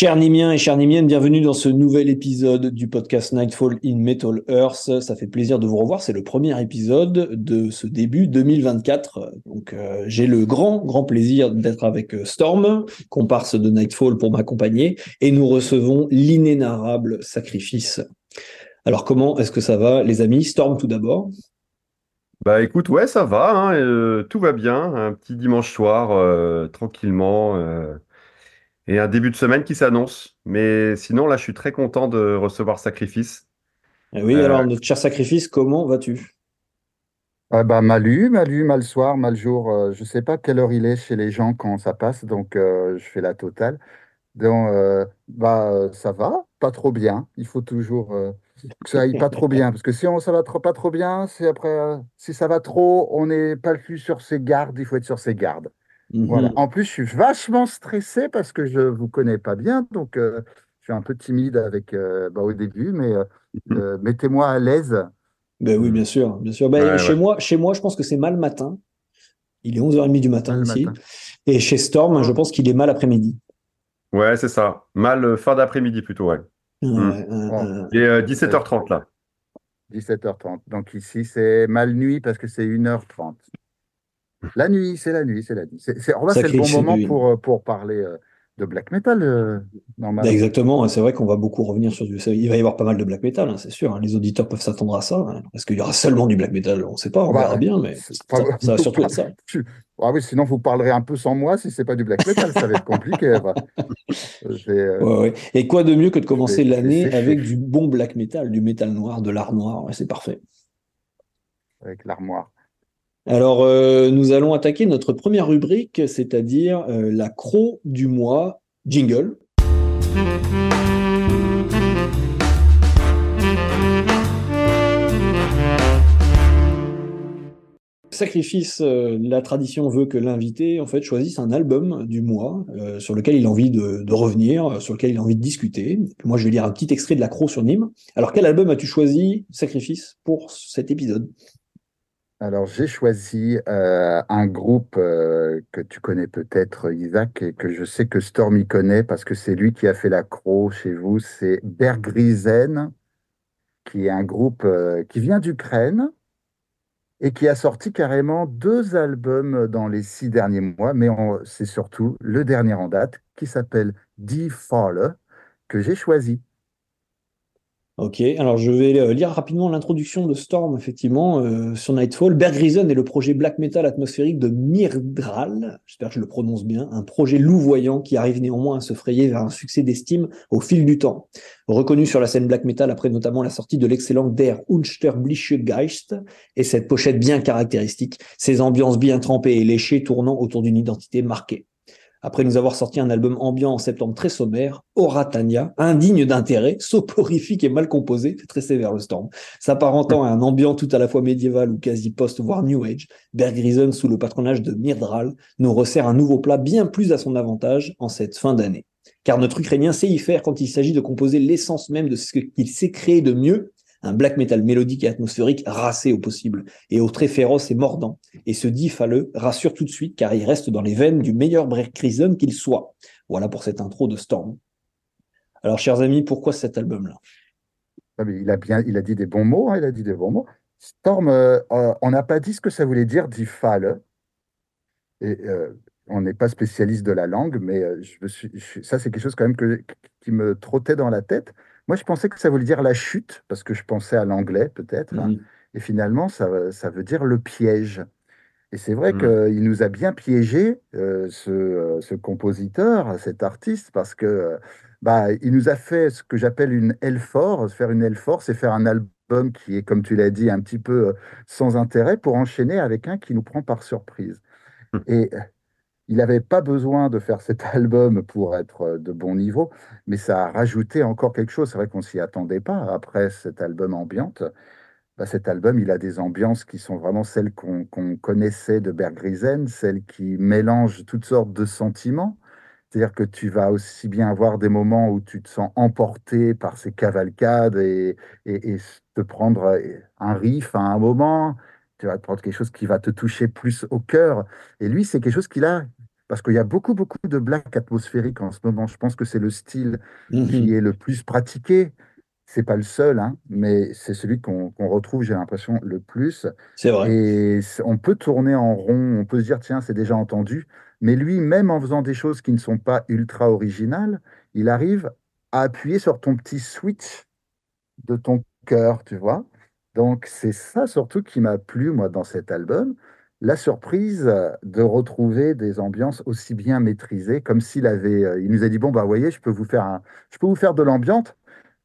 Chers Nimiens et chers Nimiennes, bienvenue dans ce nouvel épisode du podcast Nightfall in Metal Earth. Ça fait plaisir de vous revoir. C'est le premier épisode de ce début 2024. Donc, euh, j'ai le grand, grand plaisir d'être avec euh, Storm, comparse de Nightfall pour m'accompagner, et nous recevons l'inénarrable sacrifice. Alors, comment est-ce que ça va, les amis? Storm, tout d'abord. Bah écoute, ouais, ça va, hein, euh, tout va bien. Un petit dimanche soir, tranquillement et un début de semaine qui s'annonce. Mais sinon, là, je suis très content de recevoir Sacrifice. Eh oui, alors, euh, notre cher Sacrifice, comment vas-tu? Ah bah, mal eu, mal soir, mal jour. Euh, je ne sais pas quelle heure il est chez les gens quand ça passe, donc euh, je fais la totale. Donc, bah, ça va, pas trop bien. Il faut toujours que ça aille pas trop bien, parce que si on, ça va trop, pas trop bien, c'est après, si ça va trop, on n'est pas plus sur ses gardes, il faut être sur ses gardes. Voilà. Mhm. En plus, je suis vachement stressé parce que je ne vous connais pas bien, donc euh, je suis un peu timide avec euh, bah, au début, mais euh, mhm. mettez-moi à l'aise. Ben oui, bien sûr, bien sûr. Ben, chez moi, chez moi, je pense que c'est mal matin. Il est 11h30 du matin ici. Et chez Storm, je pense qu'il est mal après-midi. Ouais, c'est ça. Mal fin d'après-midi plutôt, ouais. Mm. Et 17h30 là. 17h30. Donc ici, c'est mal nuit parce que c'est 1h30. La nuit, c'est la nuit, c'est la nuit. C'est le bon moment pour, euh, pour parler euh, de black metal, euh, normalement. Exactement, c'est vrai qu'on va beaucoup revenir sur du. Il va y avoir pas mal de black metal, hein, c'est sûr. Hein. Les auditeurs peuvent s'attendre à ça. Hein. Est-ce qu'il y aura seulement du black metal On ne sait pas, on bah, verra bien, mais ça, va surtout être ça. Ah oui, sinon vous parlerez un peu sans moi si c'est pas du black metal, ça va être compliqué. Et quoi de mieux que de commencer l'année avec du bon black metal, du métal noir, de l'art noir C'est parfait. Avec l'armoire. Alors, euh, nous allons attaquer notre première rubrique, c'est-à-dire euh, la croc du mois jingle. Sacrifice, euh, la tradition veut que l'invité en fait choisisse un album du mois sur lequel il a envie de, revenir, sur lequel il a envie de discuter. moi, je vais lire un petit extrait de la croc sur Nîmes. Alors, quel album as-tu choisi, Sacrifice, pour cet épisode? Alors, j'ai choisi euh, un groupe euh, que tu connais peut-être, Isaac, et que je sais que Stormy connaît parce que c'est lui qui a fait la chez vous. C'est Bergrizen, qui est un groupe euh, qui vient d'Ukraine et qui a sorti carrément deux albums dans les six derniers mois, mais c'est surtout le dernier en date qui s'appelle Die Falle que j'ai choisi. Ok, alors je vais euh, lire rapidement l'introduction de Storm, effectivement, euh, sur Nightfall. Berg Reason est le projet black metal atmosphérique de Myrdral, j'espère que je le prononce bien, un projet louvoyant qui arrive néanmoins à se frayer vers un succès d'estime au fil du temps. Reconnu sur la scène black metal après notamment la sortie de l'excellent Der Unsterbliche Geist et cette pochette bien caractéristique, ses ambiances bien trempées et léchées tournant autour d'une identité marquée. Après nous avoir sorti un album ambiant en septembre très sommaire, Oratania, indigne d'intérêt, soporifique et mal composé, c'est très sévère le storm, s'apparentant à un ambiant tout à la fois médiéval ou quasi post, voire New Age, Bergrisen, sous le patronage de Myrdral, nous resserre un nouveau plat bien plus à son avantage en cette fin d'année. Car notre Ukrainien sait y faire quand il s'agit de composer l'essence même de ce qu'il sait créer de mieux un black metal mélodique et atmosphérique racé au possible, et au très féroce et mordant. Et ce dit rassure tout de suite, car il reste dans les veines du meilleur Break qu'il soit. Voilà pour cette intro de Storm. Alors, chers amis, pourquoi cet album-là? Ah, il a bien, dit des bons mots, hein, il a dit des bons mots. Storm, euh, euh, on n'a pas dit ce que ça voulait dire, dit. Et euh, on n'est pas spécialiste de la langue, mais ça, c'est quelque chose quand même qui me trottait dans la tête. Moi, je pensais que ça voulait dire la chute, parce que je pensais à l'anglais peut-être. Hein. Mhm. Et finalement, ça, ça, veut dire le piège. Et c'est vrai mhm. qu'il nous a bien piégé, euh, ce, euh, ce, compositeur, cet artiste, parce que bah, il nous a fait ce que j'appelle une L-Force. Faire une L-Force, c'est faire un album qui est, comme tu l'as dit, un petit peu euh, sans intérêt pour enchaîner avec un qui nous prend par surprise. Hum. Et il n'avait pas besoin de faire cet album pour être euh, de bon niveau, mais ça a rajouté encore quelque chose. C'est vrai qu'on s'y attendait pas. Après cet album ambiante, bah, cet album, il a des ambiances qui sont vraiment celles qu'on connaissait de Bergrizen, celles qui mélangent toutes sortes de sentiments. C'est-à-dire que tu vas aussi bien avoir des moments où tu te sens emporté par ces cavalcades et, et, te prendre euh, un riff à un moment, tu vas prendre quelque chose qui va te toucher plus au cœur. Et lui, c'est quelque chose qu'il a parce qu'il y a beaucoup, beaucoup de black atmosphériques en ce moment. Je pense que c'est le style qui Mhm. est le plus pratiqué. C'est pas le seul, hein, mais c'est celui qu'on retrouve, j'ai l'impression, le plus. C'est vrai. Et on peut tourner en rond, on peut se dire, tiens, c'est déjà entendu. Mais lui, même en faisant des choses qui ne sont pas ultra originales, il arrive à appuyer sur ton petit switch de ton cœur, tu vois. Donc, c'est ça surtout qui m'a plu, moi, dans cet album. La surprise de retrouver des ambiances aussi bien maîtrisées, comme s'il avait, euh, il nous a dit, bon, bah, vous voyez, je peux vous faire un, je peux vous faire de l'ambiance,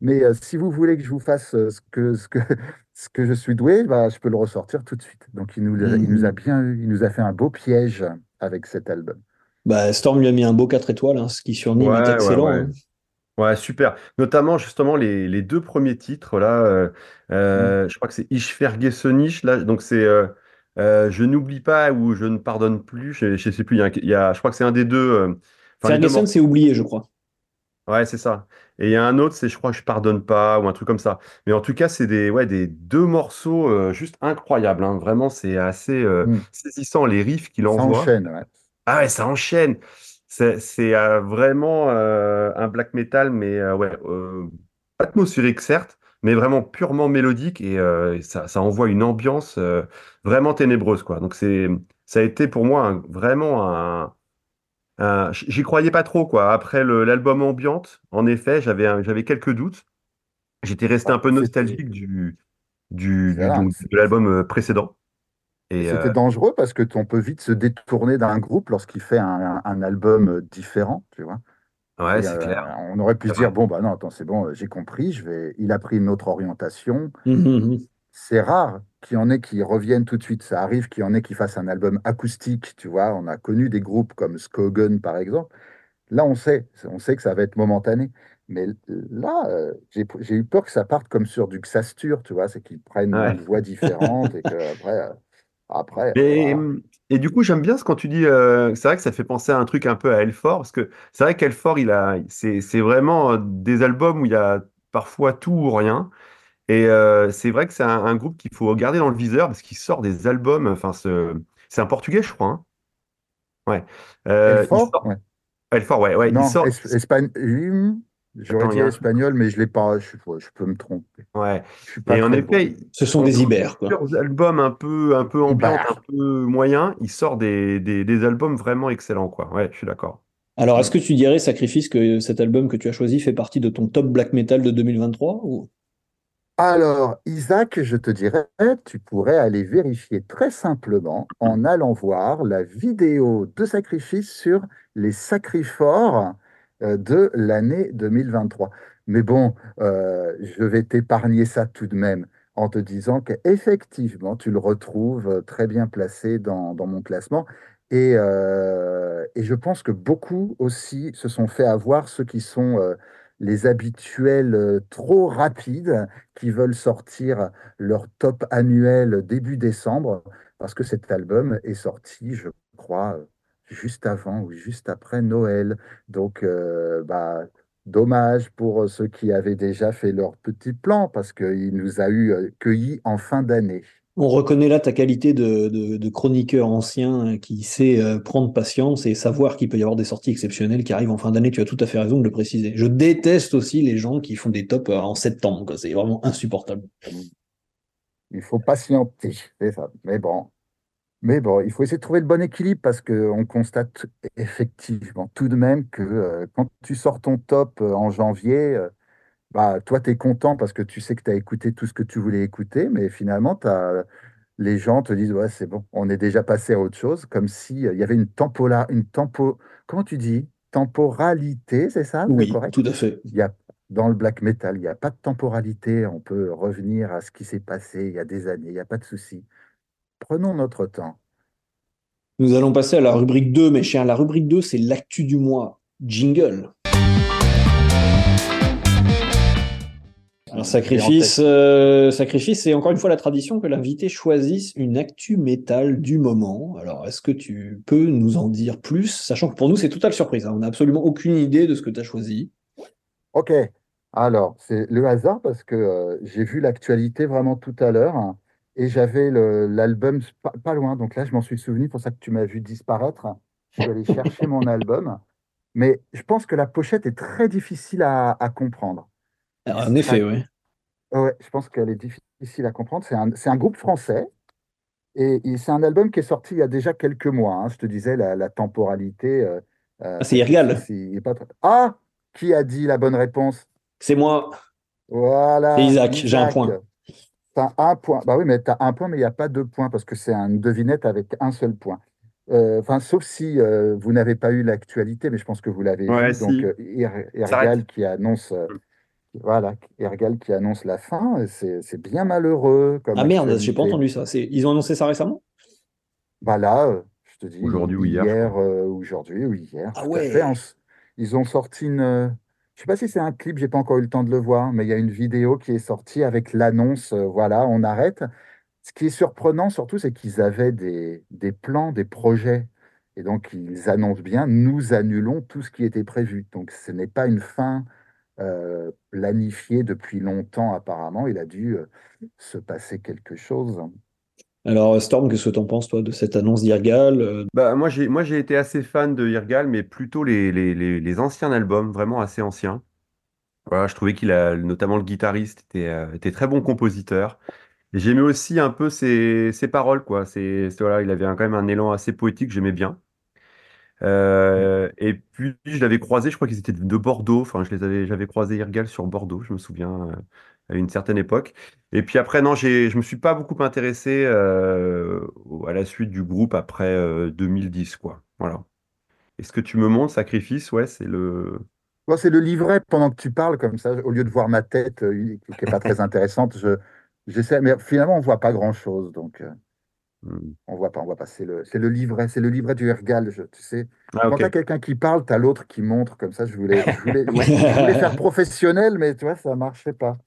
mais euh, si vous voulez que je vous fasse euh, ce que, ce que, ce que je suis doué, bah, je peux le ressortir tout de suite. Donc, il nous, il nous a Mhm. bien, il nous a fait un beau piège avec cet album. Bah, Storm lui a mis un beau 4 étoiles, hein, ce qui sur Nîmes est Ouais, excellent. ouais. hein. Ouais, super. Notamment, justement, les, les deux premiers titres, là, euh, Mm. euh, je crois que c'est Ich vergesse nicht, là, donc c'est euh, euh, Je n'oublie pas ou Je ne pardonne plus, je, je sais plus, il y a, un- il y a- je crois que c'est un des deux, euh, Ferguson, morceaux, c'est oublié, je crois. ouais, c'est ça. Et il y a un autre, c'est Je crois que je pardonne pas ou un truc comme ça. Mais en tout cas, c'est des, ouais, des deux morceaux euh, juste incroyables, hein. Vraiment, c'est assez euh, Mm. saisissant, les riffs qu'il Ça envoie. enchaîne, ouais. Ah ouais, ça enchaîne. C'est c'est, euh, vraiment euh, un black metal, mais euh, ouais, euh, atmosphérique certes, mais vraiment purement mélodique et euh, ça, ça envoie une ambiance euh, vraiment ténébreuse, quoi. Donc c'est, ça a été pour moi un- vraiment un, un- J'y croyais pas trop, quoi. Après l'album Ambiante, en effet, j'avais j'avais quelques doutes. J'étais resté Bah, un peu nostalgique du, du, du- voilà, donc, de l'album euh, précédent. C'était euh, dangereux parce que on peut vite se détourner d'un groupe lorsqu'il fait un, un album différent, tu vois. Ouais, c'est euh, clair. on aurait pu se dire, bon, bah non, attends, c'est bon, euh, j'ai compris, je vais... il a pris une autre orientation. Mhm. C'est rare qu'il y en ait qui reviennent tout de suite. Ça arrive qu'il y en ait qui fassent un album acoustique, tu vois. On a connu des groupes comme Skogan, par exemple. Là, on sait, on sait que ça va être momentané. Mais là, euh, j'ai eu peur que ça parte comme sur du Xastur, tu vois, c'est qu'ils prennent une voix différente et que après, euh, après, Et, voilà. Et du coup, j'aime bien ce quand tu dis, euh, c'est vrai que ça fait penser à un truc un peu à Elfort, parce que c'est vrai qu'Elfort, il a, c'est, c'est vraiment euh, des albums où il y a parfois tout ou rien. Et euh, c'est vrai que c'est un, un groupe qu'il faut garder dans le viseur parce qu'il sort des albums. Enfin, ce- c'est un Portugais, je crois. hein. Ouais. Euh, il Elfort? sort Ouais. Elfort, ouais, ouais. Il Non, sort. es- Espagne- hum, J'aurais dit espagnol, mais je l'ai pas. Je, peux me tromper. Ouais. Je suis pas Et en bon. Ce sont des ibères, plusieurs albums un peu, un peu un peu moyens, il sort des, des, des albums vraiment excellents, quoi. Ouais, je suis d'accord. Alors, est-ce que tu dirais, Sacrifice, que cet album que tu as choisi fait partie de ton top black metal de 2023 ou... Alors, Isaac, je te dirais, tu pourrais aller vérifier très simplement en allant voir la vidéo de sacrifice sur les sacrifores de l'année 2023. Mais bon, euh, je vais t'épargner ça tout de même en te disant qu'effectivement, tu le retrouves euh, très bien placé dans, mon classement. Et, euh, et je pense que beaucoup aussi se sont fait avoir, ceux qui sont euh, les habituels euh, trop rapides qui veulent sortir leur top annuel début décembre, parce que cet album est sorti, je crois, euh, juste avant ou juste après Noël. Donc, euh, bah, dommage pour ceux qui avaient déjà fait leur petit plan, parce qu'il nous a eu euh, cueillis en fin d'année. On reconnaît là ta qualité de, de- de chroniqueur ancien euh, qui sait euh, prendre patience et savoir qu'il peut y avoir des sorties exceptionnelles qui arrivent en fin d'année. Tu as tout à fait raison de le préciser. Je déteste aussi les gens qui font des tops euh, en septembre. C'est vraiment insupportable. Il faut patienter, c'est ça. Mais bon, mais bon, il faut essayer de trouver le bon équilibre parce qu'on constate effectivement tout de même que euh, quand tu sors ton top euh, en janvier, euh, bah, toi, tu es content parce que tu sais que tu as écouté tout ce que tu voulais écouter, mais finalement, t'as- les gens te disent, ouais, c'est bon, on est déjà passé à autre chose, comme si euh, il y avait une tempola, une tempo, comment tu dis? Temporalité, c'est ça? Oui, correct? tout à fait. Il y a, dans le black metal, il n'y a pas de temporalité, on peut revenir à ce qui s'est passé il y a des années, il n'y a pas de souci. Prenons notre temps. Nous allons passer à la rubrique 2, mes chers. La rubrique 2, c'est l'actu du mois. Jingle. Alors, sacrifice, euh, sacrifice, c'est encore une fois la tradition que l'invité choisisse une actu métal du moment. Alors, est-ce que tu peux nous en dire plus, sachant que pour nous, c'est totale surprise. hein. On n'a absolument aucune idée de ce que tu as choisi. Ok, alors c'est le hasard parce que euh, j'ai vu l'actualité vraiment tout à l'heure hein, et j'avais l'album pas, pas loin, donc là je m'en suis souvenu, pour ça que tu m'as vu disparaître. Je suis allé chercher mon album, mais je pense que la pochette est très difficile à, à comprendre. En effet, oui. Ouais, je pense qu'elle est difficile à comprendre. C'est un, c'est un groupe français et, et c'est un album qui est sorti il y a déjà quelques mois. hein. Je te disais, la, la temporalité, euh, Ah, euh, c'est c'est- Irgal. c'est- pas Ah! Qui a dit la bonne réponse? C'est moi. C'est Voilà, Isaac. J'ai un point. T'as un point. Bah oui, mais tu as un point, mais il n'y a pas deux points parce que c'est une devinette avec un seul point. Euh, Enfin, sauf si euh, vous n'avez pas eu l'actualité, mais je pense que vous l'avez Ouais, vu. Donc, euh, Er- s'arrête. Ergal qui annonce, euh, voilà, Ergal qui annonce la fin, c'est c'est bien malheureux comme Ah merde, j'ai pas entendu ça. Ils ont annoncé ça récemment? Bah là, euh, je te dis, Aujourd'hui ou hier, hier, euh, aujourd'hui ou hier, Ah ouais. Ils ont sorti une. Je sais pas si c'est un clip, j'ai pas encore eu le temps de le voir, mais il y a une vidéo qui est sortie avec l'annonce, euh, voilà, on arrête. Ce qui est surprenant surtout, c'est qu'ils avaient des, des plans, des projets. Et donc, ils annoncent bien, nous annulons tout ce qui était prévu. Donc, ce n'est pas une fin euh, planifiée depuis longtemps, apparemment. Il a dû euh, se passer quelque chose. Alors, Storm, qu'est-ce que t'en penses, toi, de cette annonce d'Irgal? Euh, Bah, moi, j'ai, été assez fan de Irgal, mais plutôt les, les, les, les anciens albums, vraiment assez anciens. Voilà, je trouvais qu'il a, notamment le guitariste, était, euh, était très bon compositeur. J'aimais aussi un peu ses, ses paroles, quoi. C'est, voilà, il avait quand même un élan assez poétique, j'aimais bien. Euh, et puis, je l'avais croisé, je crois qu'ils étaient de Bordeaux. Enfin, j'avais croisé Irgal sur Bordeaux, je me souviens, à une certaine époque. Et puis après, non, je me suis pas beaucoup intéressé euh, à la suite du groupe après euh, 2010, quoi. Voilà. Est-ce que tu me montres Sacrifice? Ouais, c'est le. Bon, c'est le livret pendant que tu parles comme ça, au lieu de voir ma tête euh, qui n'est pas très intéressante, je, j'essaie, mais finalement on voit pas grand-chose, donc euh, Hmm. on voit pas, on voit pas. C'est le, c'est le livret, c'est le livret du Ergal. je- tu sais, Ah, quand tu as quelqu'un qui parle, tu as l'autre qui montre comme ça. Je voulais, je voulais, je voulais faire professionnel, mais tu vois, ça marchait pas.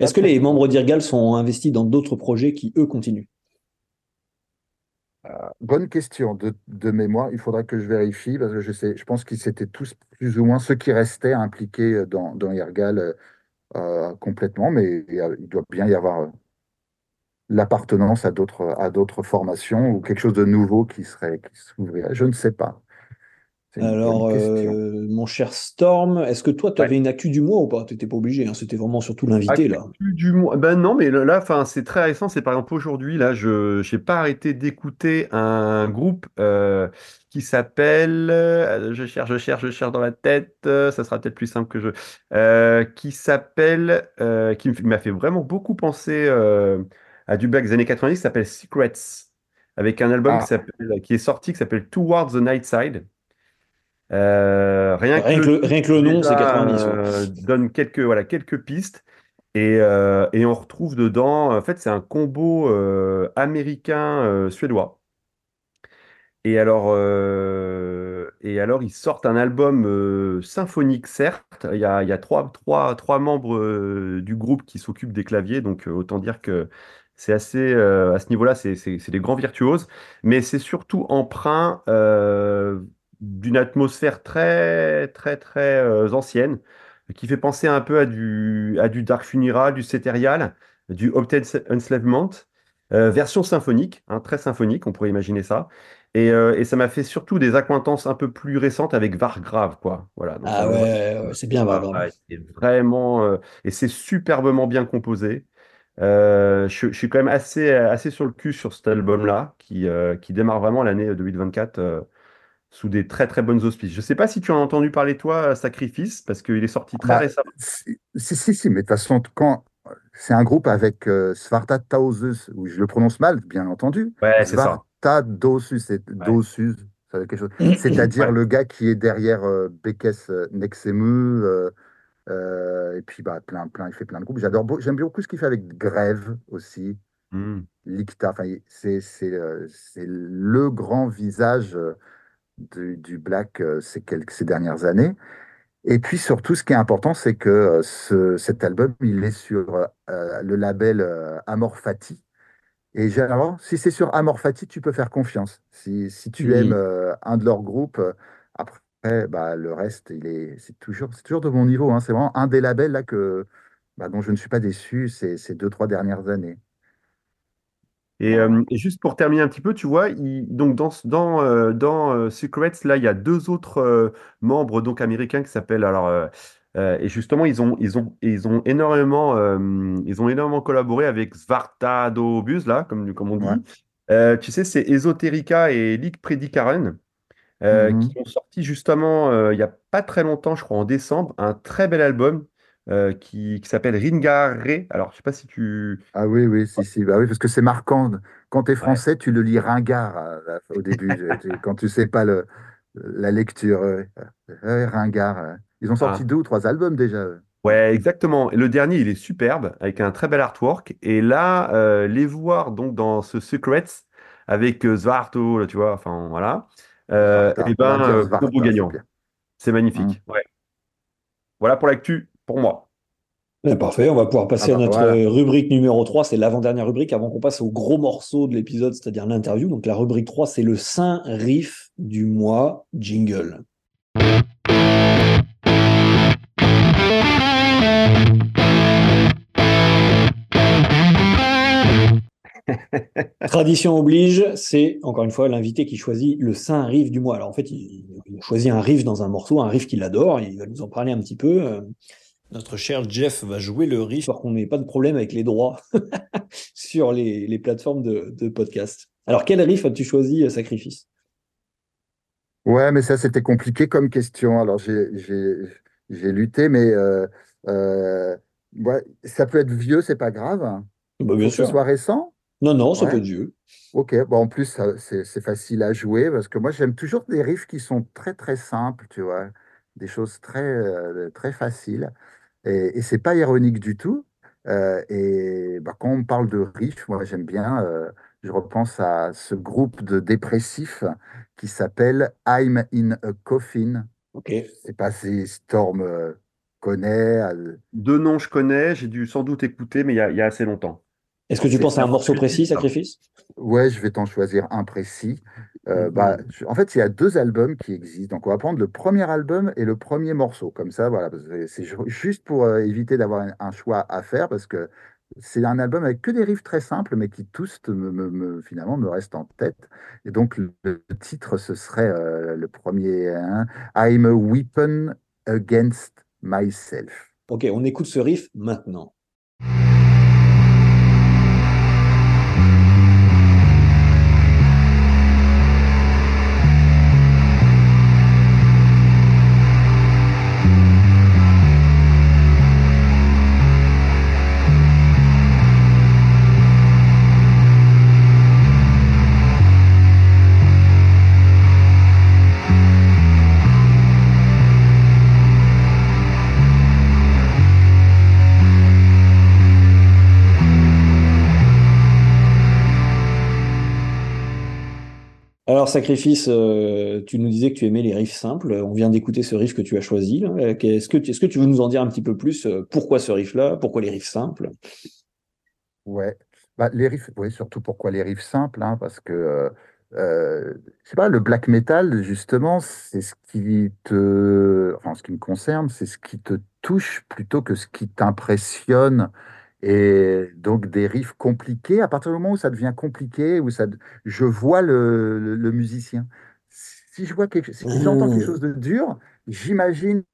Est-ce que les membres d'Irgal sont investis dans d'autres projets qui, eux, continuent? Bonne question de, de mémoire. Il faudrait que je vérifie parce que je sais, je pense qu'ils étaient tous plus ou moins ceux qui restaient impliqués dans, dans Ergal euh, euh, complètement, mais il, doit bien y avoir. euh, l'appartenance à d'autres à d'autres formations ou quelque chose de nouveau qui serait qui s'ouvrirait. Je ne sais pas. Alors, euh, mon cher Storm, est-ce que toi, tu Ouais. avais une actu du mois ou pas? T'étais pas obligé, hein, c'était vraiment surtout l'invité, là. Du mois. Ben non, mais là, c'est très récent. C'est par exemple aujourd'hui, là, je n'ai pas arrêté d'écouter un groupe euh, qui s'appelle. euh, je cherche, je cherche, je cherche dans la tête. ça sera peut-être plus simple que je. qui s'appelle. qui m'a fait vraiment beaucoup penser à du des années 90, qui s'appelle Secrets. Avec un album Ah, qui est sorti, qui s'appelle Towards the Night Side. Euh, rien que Rien le que le, rien que le nom, c'est déjà 90, ouais. euh, donne quelques, voilà, quelques pistes. Et, euh, et on retrouve dedans, en fait, c'est un combo américain-suédois. Et alors, et alors, ils sortent un album symphonique, certes. Il y a, il y a trois, trois, trois membres du groupe qui s'occupent des claviers, donc autant dire que c'est assez, euh, à ce niveau-là, c'est des grands virtuoses. Mais c'est surtout empreint euh, d'une atmosphère très, très, très euh, ancienne, qui fait penser un peu à du, à du Dark Funeral, du Ceterial, du Opted Enslavement, euh, version symphonique, hein, très symphonique, on pourrait imaginer ça. Et, euh, et ça m'a fait surtout des accointances un peu plus récentes avec Vargrave, quoi. Voilà, donc Ah ouais, ouais, c'est bien, ouais, c'est vraiment, et c'est superbement bien composé. Euh, je, je suis quand même assez, assez sur le cul sur cet album-là, qui, euh, qui démarre vraiment l'année 2024 euh, sous des très très bonnes auspices. Je sais pas si tu en as entendu parler, toi, Sacrifice, parce qu'il est sorti très bah, récemment. si, si, si, mais de toute façon, quand c'est un groupe avec euh, Svarta Tausus, où je le prononce mal, bien entendu. Ouais, c'est ça. Svarta Dosus, c'est. Dosus, ça veut dire quelque chose. C'est-à-dire Ouais. le gars qui est derrière euh, Bekes euh, Nexemu, euh, euh, et puis bah, plein, plein, il fait plein de groupes. J'adore, j'aime beaucoup ce qu'il fait avec Grève aussi. Hmm. Licta, c'est c'est, euh, c'est le grand visage euh, du, du black euh, ces, quelques, ces dernières années. Et puis surtout, ce qui est important, c'est que euh, ce- cet album, il est sur euh, le label euh. Et généralement, si c'est sur Amor Fati, tu peux faire confiance. Si, si tu aimes euh, un de leurs groupes, après, bah, le reste, il est, c'est toujours, c'est toujours de mon niveau. hein. C'est vraiment un des labels là, que, bah, dont je ne suis pas déçu ces, ces deux, trois dernières années. Et, euh, et juste pour terminer un petit peu, tu vois, il- donc dans, dans, euh, dans euh, Secrets, là, il y a deux autres membres donc américains qui s'appellent alors et justement ils ont ils ont ils ont énormément ils ont énormément collaboré avec Svartado Buz là comme comme on dit. Tu sais, c'est Esoterica et Lick Predikaren euh, Mhm. qui ont sorti justement il n'y a pas très longtemps, je crois en décembre, un très bel album euh, qui, qui s'appelle Ringare. Alors, je sais pas si tu Ah oui, oui, si, si. Bah oui, parce que c'est marquant. Quand tu es Ouais. français, tu le lis ringard euh, au début, quand tu sais pas le, la lecture. ouais. Ouais, ringard. Ils ont sorti Ah, deux ou trois albums déjà. Ouais, exactement. Et Le dernier, il est superbe, avec un très bel artwork. Et là, euh, les voir donc dans ce Secrets avec euh, là, tu vois, enfin voilà. Euh, et va ben, euh, combo gagnant. C'est magnifique. Ouais. Voilà pour l'actu, pour moi. Eh, parfait, on va pouvoir Ah passer à bah notre voilà. euh, rubrique numéro 3, c'est l'avant-dernière rubrique avant qu'on passe au gros morceau de l'épisode, c'est-à-dire l'interview. Donc la rubrique 3, c'est le saint riff du mois jingle. Tradition oblige, c'est encore une fois l'invité qui choisit le saint riff du mois. Alors en fait, il, il choisit un riff dans un morceau, un riff qu'il adore, il va nous en parler un petit peu. Notre cher Jeff va jouer le riff pour qu'on n'ait pas de problème avec les droits sur les, les plateformes de, de podcast. Alors quel riff as-tu choisi, euh, Sacrifice? Ouais, mais ça, c'était compliqué comme question. Alors, j'ai lutté, mais euh, euh, ouais, ça peut être vieux, c'est pas grave. Bah, bien Faut que ce sûr. soit récent. Non, non, ça peut être vieux. Ok, bon, en plus, c'est facile à jouer parce que moi, j'aime toujours des riffs qui sont très, très simples, tu vois, des choses très, très faciles. Et, et c'est pas ironique du tout. Euh, et bah, quand on parle de riffs, moi, j'aime bien, euh, je repense à ce groupe de dépressifs qui s'appelle I'm in a Coffin. Ok. Sais pas si Storm euh, connaît. Deux noms, je connais, j'ai dû sans doute écouter, mais il y a, il y a assez longtemps. Est-ce que tu penses à un morceau précis. Sacrifice? Ouais, je vais t'en choisir un précis. Euh, bah, Mhm. je- en fait, il y a deux albums qui existent. Donc, on va prendre le premier album et le premier morceau. Comme ça, voilà. C'est ju- juste pour euh, éviter d'avoir un, un choix à faire parce que c'est un album avec que des riffs très simples, mais qui tous, me, me- me- finalement, me restent en tête. Et donc, le, le titre, ce serait euh, le premier hein, I'm a weapon against myself. Ok, on écoute ce riff maintenant. Alors, Sacrifice, euh, tu nous disais que tu aimais les riffs simples. On vient d'écouter ce riff que tu as choisi. Est-ce que, tu- veux nous en dire un petit peu plus? euh, Pourquoi ce riff-là? Pourquoi les riffs simples? Ouais, bah, les riffs, oui, surtout pourquoi les riffs simples, hein, parce que euh, pas, le black metal, justement, c'est ce qui te, ce qui me concerne, c'est ce qui te touche plutôt que ce qui t'impressionne. Et donc des riffs compliqués, à partir du moment où ça devient compliqué, où ça, je vois le, le- le musicien. Si je vois quelque, si j'entends quelque chose Mmh. de dur, j'imagine,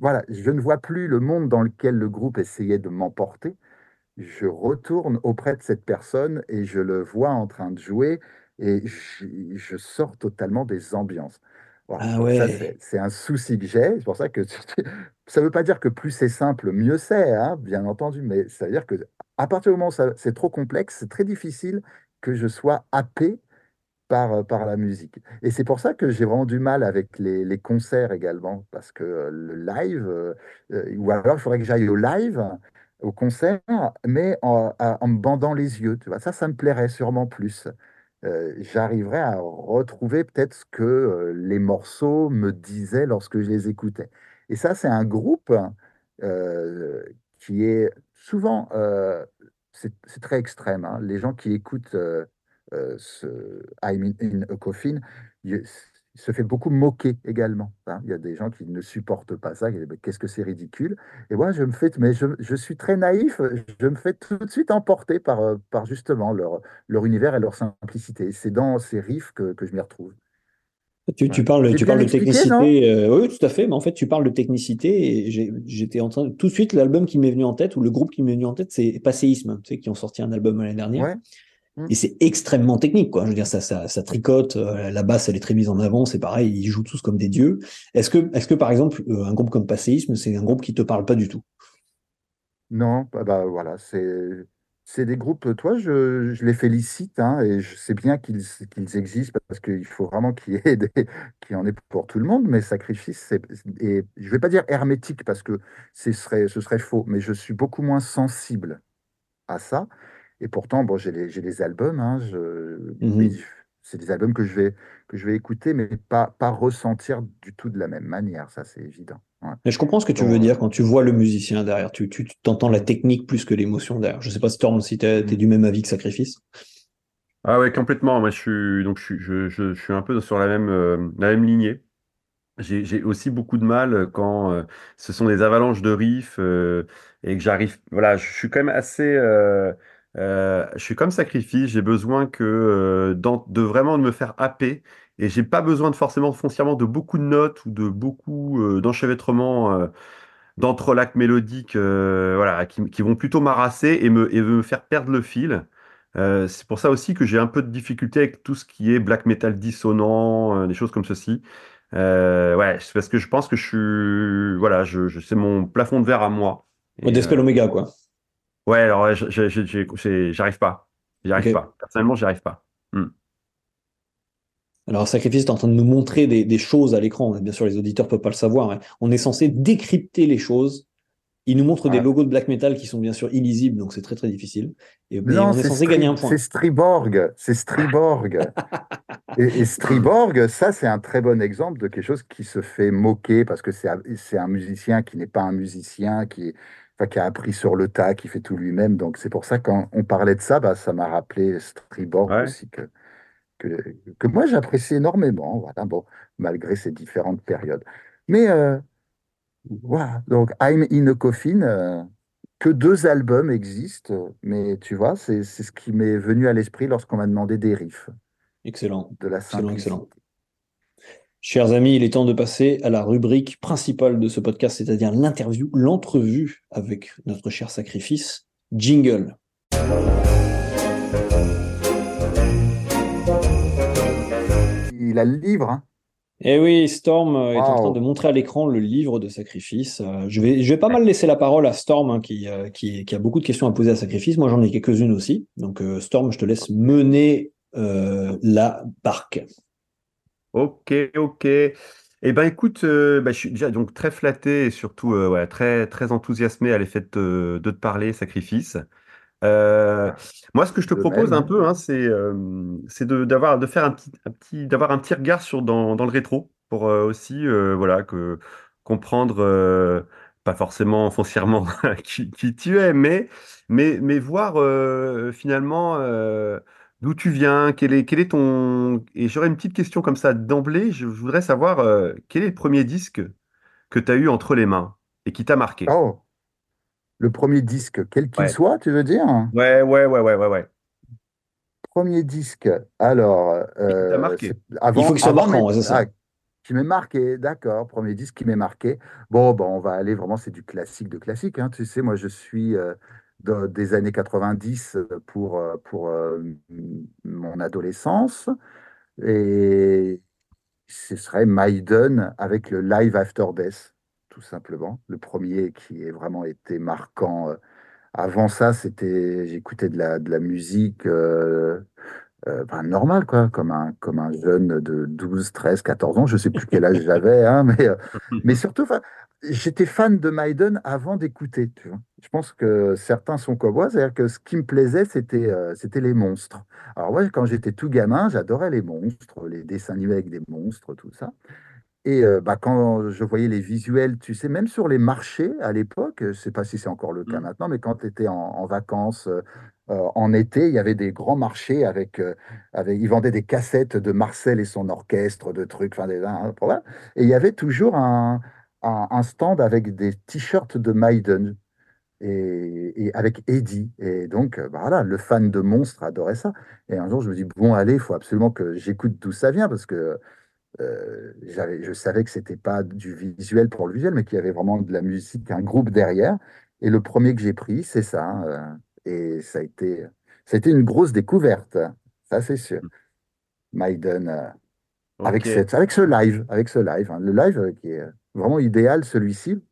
voilà, je ne vois plus le monde dans lequel le groupe essayait de m'emporter je retourne auprès de cette personne et je le vois en train de jouer et je, je sors totalement des ambiances. Voilà. Ah ouais. c'est un souci que j'ai. C'est pour ça que ça ne veut pas dire que plus c'est simple, mieux c'est, hein, bien entendu, mais ça veut dire que à partir du moment où c'est trop complexe, c'est très difficile que je sois happé par, euh, par la musique. Et c'est pour ça que j'ai vraiment du mal avec les, les concerts également, parce que euh, le live, euh, ou alors il faudrait que j'aille au live, au concert, mais en me bandant les yeux. Tu vois, ça, ça me plairait sûrement plus. Euh, j'arriverais à retrouver peut-être ce que euh, les morceaux me disaient lorsque je les écoutais. Et ça, c'est un groupe euh, qui est souvent, euh, c'est très extrême. hein. Les gens qui écoutent ce I'm in, in a Coffin, il se fait beaucoup moquer également. hein. Il y a des gens qui ne supportent pas ça. qui disent, Mais Qu'est-ce que c'est ridicule? Et moi, je me fais, mais je, je suis très naïf. Je me fais tout de suite emporter par, euh, par justement leur, leur univers et leur simplicité. C'est dans ces riffs que, que je m'y retrouve. Tu, parles, tu parles de technicité. euh, oui, tout à fait. Mais en fait, tu parles de technicité et j'étais en train. Tout de suite, l'album qui m'est venu en tête ou le groupe qui m'est venu en tête, c'est Passéisme, tu sais, qui ont sorti un album l'année dernière. Ouais. Mm. Et c'est extrêmement technique, quoi. Je veux dire, ça, ça, ça tricote. euh, la basse, elle est très mise en avant. C'est pareil, ils jouent tous comme des dieux. Est-ce que, est-ce que par exemple, euh, un groupe comme Passéisme, c'est un groupe qui te parle pas du tout? Non, bah, bah, voilà, c'est c'est des groupes, toi, je, je les félicite, hein, et je sais bien qu'ils qu'ils existent parce qu'il faut vraiment qu'il y ait des, qu'il y en ait pour tout le monde, mais Sacrifice, c'est, et je vais pas dire hermétique parce que ce serait, ce serait faux, mais je suis beaucoup moins sensible à ça. Et pourtant, bon, j'ai les, j'ai les albums, hein, Mhm. c'est des albums que je vais, que je vais écouter, mais pas, pas ressentir du tout de la même manière, ça c'est évident. Ouais. Mais je comprends ce que tu veux dire quand tu vois le musicien derrière. Tu, tu, tu t'entends la technique plus que l'émotion derrière. Je sais pas, Storm, si t'es, t'es mm, du même avis que Sacrifice. Ah ouais, complètement. Moi, je suis donc je suis, je, je- je suis un peu sur la même, euh, la même lignée. J'ai j'ai aussi beaucoup de mal quand euh, ce sont des avalanches de riffs euh, et que j'arrive. Voilà, je suis quand même assez. Euh, je suis comme sacrifice. J'ai besoin que euh, d'en- de vraiment de me faire happer et j'ai pas besoin de forcément foncièrement de beaucoup de notes ou de beaucoup euh, d'enchevêtrements, d'entrelacs mélodiques, voilà, qui, qui vont plutôt m'harasser et me et me faire perdre le fil. C'est pour ça aussi que j'ai un peu de difficulté avec tout ce qui est black metal dissonant, des choses comme ceci. Ouais, c'est parce que je pense que je suis, voilà, je, je- c'est mon plafond de verre à moi. Euh, Omega, quoi. Ouais, alors j'arrive pas, j'y arrive Ok. pas. Personnellement, j'y arrive pas. Hmm. Alors, Sacrifice est en train de nous montrer des, des choses à l'écran. Bien sûr, les auditeurs peuvent pas le savoir. mais on est censé décrypter les choses. Il nous montre des logos de black metal qui sont bien sûr illisibles, donc c'est très très difficile. Et, mais Non, on est c'est censé gagner Stri- un point. c'est Striborg, c'est Striborg. Et, et Striborg, ça, c'est un très bon exemple de quelque chose qui se fait moquer parce que c'est un, c'est un musicien qui n'est pas un musicien, qui, enfin, qui a appris sur le tas, qui fait tout lui-même. Donc, c'est pour ça, quand on parlait de ça, bah, ça m'a rappelé Striborg Ouais. aussi, que, que, que moi, j'apprécie énormément, voilà, bon, malgré ces différentes périodes. Mais euh, voilà, donc I'm in a Coffin, euh, que deux albums existent, mais tu vois, c'est c'est ce qui m'est venu à l'esprit lorsqu'on m'a demandé des riffs, Excellent, de la excellent, excellent. Chers amis, il est temps de passer à la rubrique principale de ce podcast, c'est-à-dire l'interview, l'entrevue avec notre cher Sacrifice. Jingle. Il a le livre, hein. Eh oui, Storm est en train de montrer à l'écran le livre de Sacrifice. Euh, je vais, je vais pas mal laisser la parole à Storm, hein, qui, euh, qui, qui a beaucoup de questions à poser à Sacrifice. Moi, j'en ai quelques-unes aussi. Donc, euh, Storm, je te laisse mener euh, la barque. Ok, ok. Eh ben, écoute, euh, bah, je suis déjà donc très flatté et surtout euh, ouais, très très enthousiasmé à l'effet de, te- de te parler, sacrifice. Euh, moi, ce que je te De propose un peu, hein, c'est euh, c'est de d'avoir de faire un petit un petit d'avoir un petit regard sur dans, dans le rétro pour euh, aussi euh, voilà que comprendre euh, pas forcément foncièrement qui, qui tu es, mais mais mais voir euh, finalement d'où tu viens, quel est quel est ton et j'aurais une petite question comme ça d'emblée. Je, je voudrais savoir euh, quel est le premier disque que tu as eu entre les mains et qui t'a marqué? Oh, le premier disque, quel qu'il Ouais. soit, tu veux dire? Ouais, ouais, ouais, ouais, ouais, ouais. Premier disque, alors, Et qui t'a euh, marqué? avant, Il faut qu'il soit avant marquant, mes- ouais, c'est ça. ah, qui m'est marqué, d'accord, premier disque qui m'est marqué. Bon, bon, on va aller vraiment, c'est du classique de classique, hein. Tu sais, moi, je suis euh, de- des années 90 pour, euh, pour euh, mon adolescence, et ce serait Maiden avec le Live After Death, tout simplement, le premier qui a vraiment été marquant. euh, Avant ça, c'était, j'écoutais de la, de la musique euh, euh, ben, normale, quoi, comme un, comme un jeune de 12, 13, 14 ans. Je sais plus quel âge j'avais, hein, mais, euh, mais surtout, j'étais fan de Maiden avant d'écouter, tu vois. Je pense que certains sont comme moi, c'est-à-dire que ce qui me plaisait, c'était euh, c'était les monstres. Alors moi, quand j'étais tout gamin, j'adorais les monstres, les dessins animés avec des monstres, tout ça. Et euh, bah, quand je voyais les visuels, tu sais, même sur les marchés à l'époque, je ne sais pas si c'est encore le cas Mm. maintenant, mais quand tu étais en, en vacances euh, euh, en été, il y avait des grands marchés avec, euh, avec, ils vendaient des cassettes de Marcel et son orchestre, de trucs, enfin des, hein, voilà. Et il y avait toujours un, un, un stand avec des t-shirts de Maiden et, et avec Eddie. Et donc, bah voilà, le fan de Monstre adorait ça. Et un jour, je me dis, bon, allez, il faut absolument que j'écoute d'où ça vient, parce que euh, je savais que c'était pas du visuel pour le visuel, mais qu'il y avait vraiment de la musique, un groupe derrière. Et le premier que j'ai pris, c'est ça. hein, euh, et ça a été, ça a été une grosse découverte, ça c'est sûr. Maiden, euh, avec cette, avec ce live, avec ce live, hein, le live qui est vraiment idéal, celui-ci,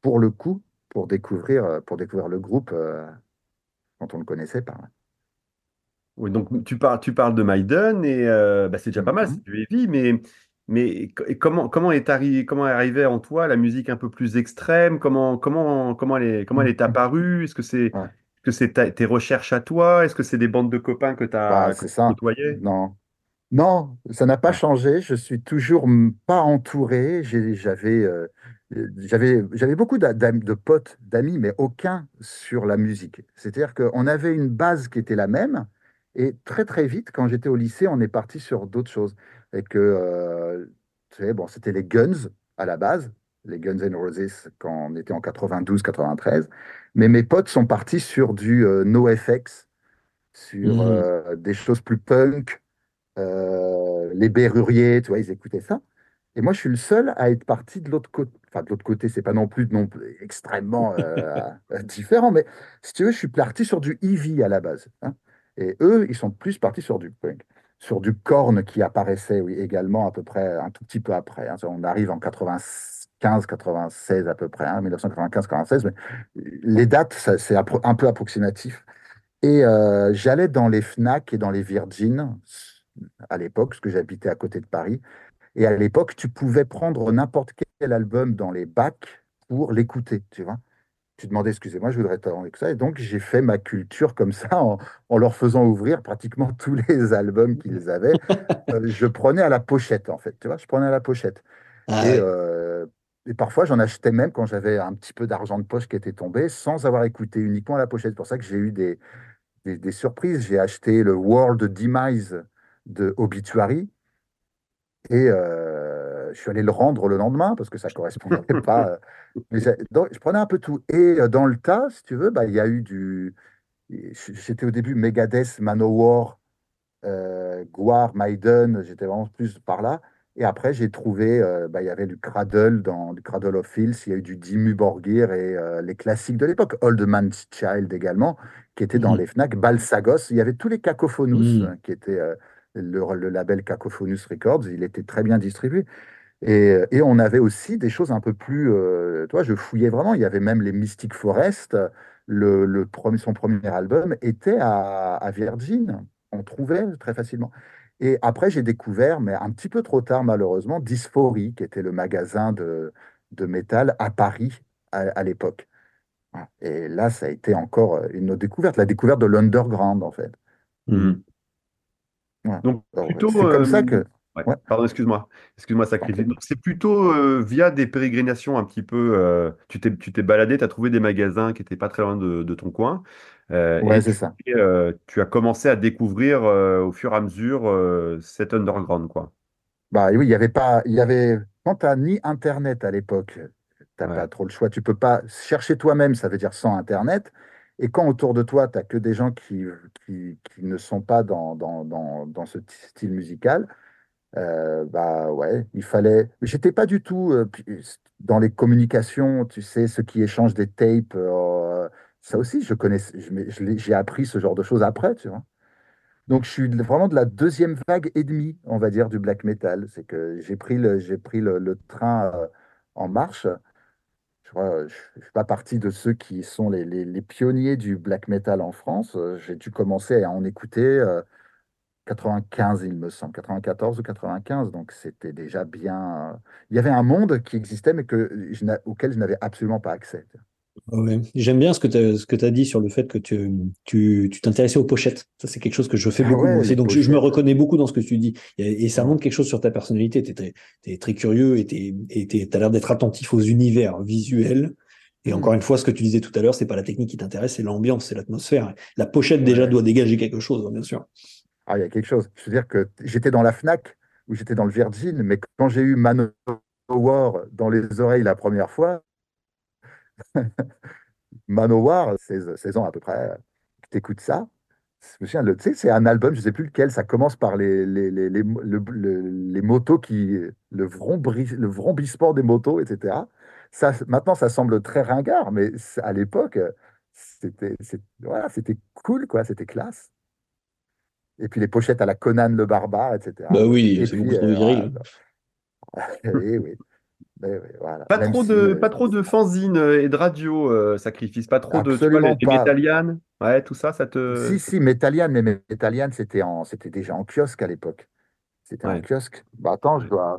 pour le coup, pour découvrir, pour découvrir le groupe quand on ne le connaissait pas. Oui, donc tu parles, tu parles de Maiden et euh, bah, c'est déjà pas mal, Mhm. c'est du heavy, mais, mais comment, comment est arri- comment est arrivée en toi la musique un peu plus extrême? Comment, comment, comment elle est, comment elle est Mhm. apparue? Est-ce que c'est, Ouais. tes recherches à toi? Est-ce que c'est des bandes de copains que tu Bah, as, côtoyées? Non. Non, ça n'a pas changé. Je suis toujours pas entouré. J'avais euh, j'avais beaucoup de potes, d'amis, mais aucun sur la musique. C'est-à-dire qu'on avait une base qui était la même, et très très vite, quand j'étais au lycée, on est parti sur d'autres choses. Et que euh, tu sais, bon, c'était les Guns à la base, les Guns N' Roses quand on était en 92-93. Mais mes potes sont partis sur du euh, NoFX, sur Mhm. euh, des choses plus punk euh, les Berruriers, tu vois, ils écoutaient ça. Et moi, je suis le seul à être parti de l'autre côté. Enfin, de l'autre côté, c'est pas non plus non plus extrêmement euh, différent, mais si tu veux, je suis parti sur du Eevee à la base. hein. Et eux, ils sont plus partis sur du punk, sur du Korn qui apparaissait, également à peu près un tout petit peu après. hein. On arrive en 95, 96 à peu près, hein, 1995, 96, mais les dates, c'est un peu approximatif. Et euh, j'allais dans les Fnac et dans les Virgin à l'époque, parce que j'habitais à côté de Paris. Et à l'époque, tu pouvais prendre n'importe quel album dans les bacs pour l'écouter, tu vois. Tu demandais, excusez-moi, je voudrais t'avoir avec ça. Et donc, j'ai fait ma culture comme ça, en, en leur faisant ouvrir pratiquement tous les albums qu'ils avaient. Euh, je prenais à la pochette, en fait, tu vois, je prenais à la pochette. Ah Et, euh, et parfois, j'en achetais même quand j'avais un petit peu d'argent de poche qui était tombé, sans avoir écouté uniquement à la pochette. C'est pour ça que j'ai eu des, des, des surprises. J'ai acheté le World Demise de Obituary et euh, je suis allé le rendre le lendemain parce que ça correspondait pas. euh, Mais j'ai- donc, je prenais un peu tout. Et euh, dans le tas, si tu veux, bah, il y a eu du. J'étais au début Megadeth, Manowar, euh, Gwar, Maiden, j'étais vraiment plus par là. Et après, j'ai trouvé, euh, bah, il y avait du Cradle dans du Cradle of Filth, il y a eu du Dimmu Borgir et euh, les classiques de l'époque, Old Man's Child également, qui étaient dans Mhm. les Fnac, Balsagos. Il y avait tous les Cacophonous, euh, Mhm. qui étaient euh, le, le label Cacophonous Records, il était très bien distribué. Et, euh, et on avait aussi des choses un peu plus. Euh, toi, je fouillais vraiment. Il y avait même les Mystic Forest. Le, le premier, son premier album était à, à Virgin. On trouvait très facilement. Et après, j'ai découvert, mais un petit peu trop tard malheureusement, Dysphorie, qui était le magasin de, de métal à Paris à, à l'époque. Et là, ça a été encore une autre découverte, la découverte de l'underground, en fait. Voilà. Donc plutôt, c'est comme ça euh, que. Ouais, Ouais, pardon, excuse-moi, excuse-moi, sacrifice. Donc c'est plutôt euh, via des pérégrinations un petit peu. euh, tu t'es, tu t'es baladé, tu as trouvé des magasins qui n'étaient pas très loin de, de ton coin, euh, Ouais, et c'est tu, ça. tu as commencé à découvrir au fur et à mesure cet underground, quoi. Bah oui, il y avait pas, il y avait, quand tu ni Internet à l'époque, t'as pas Ouais. trop le choix. Tu peux pas chercher toi-même, ça veut dire sans Internet. Et quand autour de toi, tu n'as que des gens qui, qui, qui ne sont pas dans, dans, dans, dans ce style musical, euh, bah ouais, il fallait. J'étais pas du tout euh, dans les communications, tu sais, ceux qui échangent des tapes. euh, ça aussi, je connais, j'ai appris ce genre de choses après, tu vois. Donc, je suis vraiment de la deuxième vague et demie, on va dire, du black metal. C'est que j'ai pris le, pris le, train euh, en marche. Je ne fais pas partie de ceux qui sont les, pionniers du black metal en France. J'ai dû commencer à en écouter 95, il me semble, 94 ou 95. Donc, c'était déjà bien. euh, Il y avait un monde qui existait, mais que je auquel je n'avais absolument pas accès. Ouais. J'aime bien ce que tu as, dit sur le fait que tu tu, tu t'intéressais aux pochettes. Ça, c'est quelque chose que je fais Ah beaucoup ouais, aussi. Donc, je, je me reconnais beaucoup dans ce que tu dis. Et, et ça montre quelque chose sur ta personnalité. Tu es très, curieux et tu as l'air d'être attentif aux univers visuels. Et encore une fois, ce que tu disais tout à l'heure, c'est pas la technique qui t'intéresse, c'est l'ambiance, c'est l'atmosphère. La pochette, déjà, Ouais. doit dégager quelque chose, hein, bien sûr. Ah, il y a quelque chose. Je veux dire que j'étais dans la Fnac ou j'étais dans le Virgin, mais quand j'ai eu Manowar dans les oreilles la première fois, Manowar, 16, 16 ans à peu près, tu écoutes ça. Je me souviens, tu sais, c'est un album, je ne sais plus lequel, ça commence par les, les, les, les, le- le- les motos qui. Le, vrombri- vrombissement des motos, etc. Ça, maintenant, ça semble très ringard, mais à l'époque, c'était voilà, cool, quoi, c'était classe. Et puis les pochettes à la Conan le barbare, Bah etc. oui, Et c'est beaucoup trop euh, viril. oui, oui, voilà. Pas Même trop si, de, euh, pas trop de fanzines et de radio, euh, Sacrifice. Pas trop de, tu vois, les, pas. Métallianes. Ouais, tout ça, ça te. Si, si, Métallian, mais Métallian, c'était en, c'était déjà en kiosque à l'époque. C'était en kiosque. Bah attends, je dois,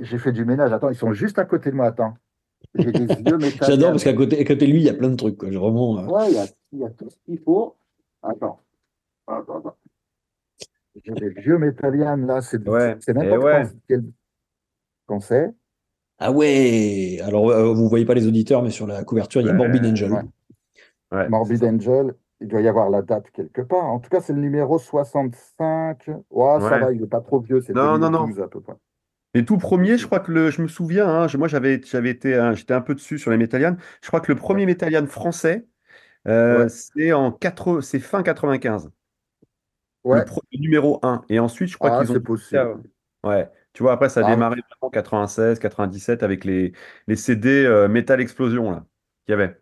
j'ai fait du ménage. Attends, ils sont juste à côté de moi. Attends, j'ai des vieux J'adore parce qu'à côté, à côté de lui, il y a plein de trucs. Quoi. Vraiment, euh, Ouais, il y a, il y a tout ce qu'il faut. Attends, attends, attends. J'ai des vieux là. C'est Ouais, et n'importe ouais. quel- quand c'est. Ah ouais! Alors, euh, vous voyez pas les auditeurs, mais sur la couverture, il y a Morbid Angel. Ouais. ouais, c'est Morbid. Angel, il doit y avoir la date quelque part. En tout cas, c'est le numéro 65. Ouais, ça va, il n'est pas trop vieux. C'est Non, non, non. 2012 à peu près. Les tout premiers, je crois que le, je me souviens, hein, je- moi j'avais, j'avais été, un- j'étais un peu dessus sur les Métallianes. Je crois que le premier Métalliane français, euh, Ouais, c'est en 4, c'est fin 95, le, ouais. pro- le numéro un. Et ensuite, je crois Ah, qu'ils ont. c'est possible. Ouais, tu vois, après ça a Ah, démarré vraiment 96, 97 avec les, les CD euh, Metal Explosion là, qu'il y avait.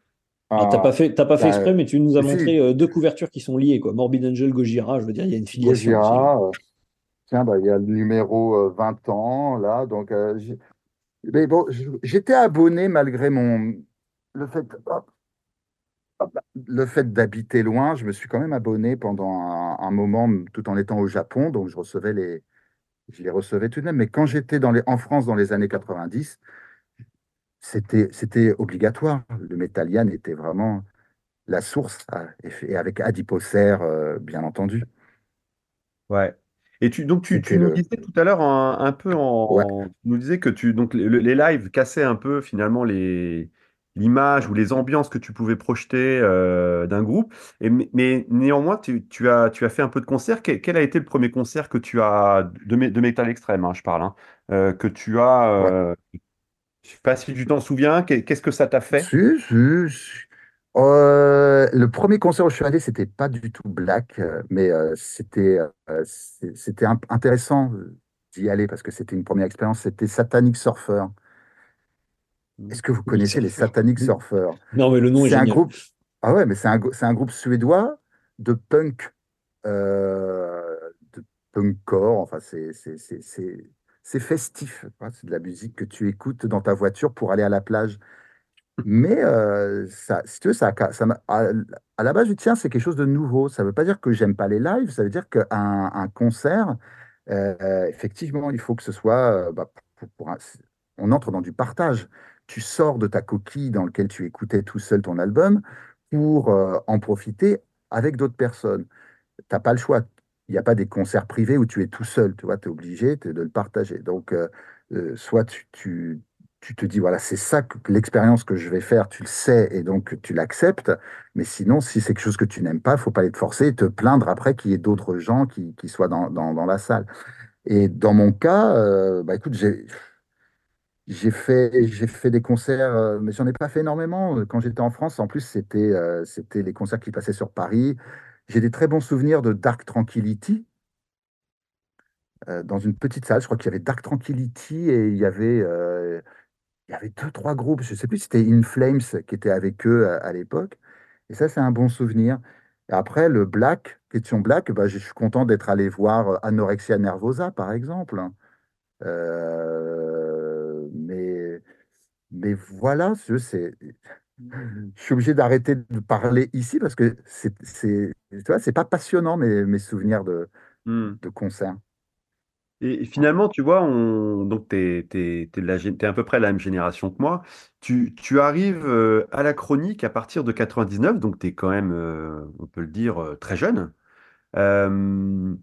Alors, t'as pas ah, fait, t'as pas fait bah, exprès, mais tu nous as montré euh, deux couvertures qui sont liées, quoi. Morbid Angel, Gojira, je veux dire, il y a une filiation aussi. Gojira, euh, tiens, bah, il y a le numéro euh, 20 ans, là. Donc, euh, mais bon, j'étais abonné malgré mon. Le fait, hop, le fait d'habiter loin, je me suis quand même abonné pendant un, un moment, tout en étant au Japon. Donc, je recevais les, je les recevais tout de même. Mais quand j'étais dans les, en France dans les années 90, c'était, c'était obligatoire. Le Métallian était vraiment la source, ah, et, avec Adiposer, euh, bien entendu. Ouais. Et tu, donc tu, tu nous le. disais tout à l'heure un, un peu Ouais, en, tu nous disais que tu, donc le- les lives cassaient un peu finalement les, l'image ou les ambiances que tu pouvais projeter euh, d'un groupe. Et, mais néanmoins, tu, tu as, tu as fait un peu de concert. Quel, quel a été le premier concert que tu as de, de métal extrême, hein, je parle, hein, euh, que tu as, ouais. euh, je sais pas si tu t'en souviens. Qu'est- Qu'est-ce que ça t'a fait? Si, si, si. Le premier concert où je suis allé, c'était pas du tout black, mais c'était c'était intéressant d'y aller parce que c'était une première expérience. C'était Satanic Surfer. Est-ce que vous connaissez les. Satanic Surfer? Non, mais le nom est C'est un groupe. Ah ouais, mais c'est un, un groupe suédois de punk, euh, de punkcore. Enfin, c'est festif. C'est de la musique que tu écoutes dans ta voiture pour aller à la plage. Mais euh, ça, si tu veux, ça, à, à la base, je tiens, c'est quelque chose de nouveau. Ça ne veut pas dire que j'aime pas les lives, ça veut dire qu'un un concert, euh, effectivement, il faut que ce soit. euh, bah, pour- pour un- on entre dans du partage. Tu sors de ta coquille dans laquelle tu écoutais tout seul ton album pour euh, en profiter avec d'autres personnes. T'as pas le choix. Il n'y a pas des concerts privés où tu es tout seul, tu vois, tu es obligé de le partager. Donc, euh, euh, soit tu, tu, tu te dis, voilà, c'est ça l'expérience que je vais faire, tu le sais, et donc tu l'acceptes. Mais sinon, si c'est quelque chose que tu n'aimes pas, il faut pas aller te forcer et te plaindre après qu'il y ait d'autres gens qui, qui soient dans, dans, dans la salle. Et dans mon cas, bah, écoute, j'ai j'ai fait, j'ai fait des concerts, euh, mais j'en ai pas fait énormément. Quand j'étais en France, en plus, c'était euh, c'était les concerts qui passaient sur Paris. J'ai des très bons souvenirs de Dark Tranquillity, euh, dans une petite salle. Je crois qu'il y avait Dark Tranquillity et il y avait, euh, il y avait deux, trois groupes. Je sais plus si c'était In Flames qui était avec eux à, l'époque. Et ça, c'est un bon souvenir. Après, le Black, question Black, bah, je suis content d'être allé voir euh, Anorexia Nervosa, par exemple. Euh, mais, mais voilà, je, c'est, je suis obligé d'arrêter de parler ici parce que c'est, c'est, tu vois, c'est pas passionnant mes, mes souvenirs de, Hmm. de concert. Et finalement, tu vois, on... donc tu es, la... gé- t'es à peu près la même génération que moi. Tu, tu arrives euh, à la chronique à partir de 99, donc tu es quand même, euh, on peut le dire, euh, très jeune. Euh,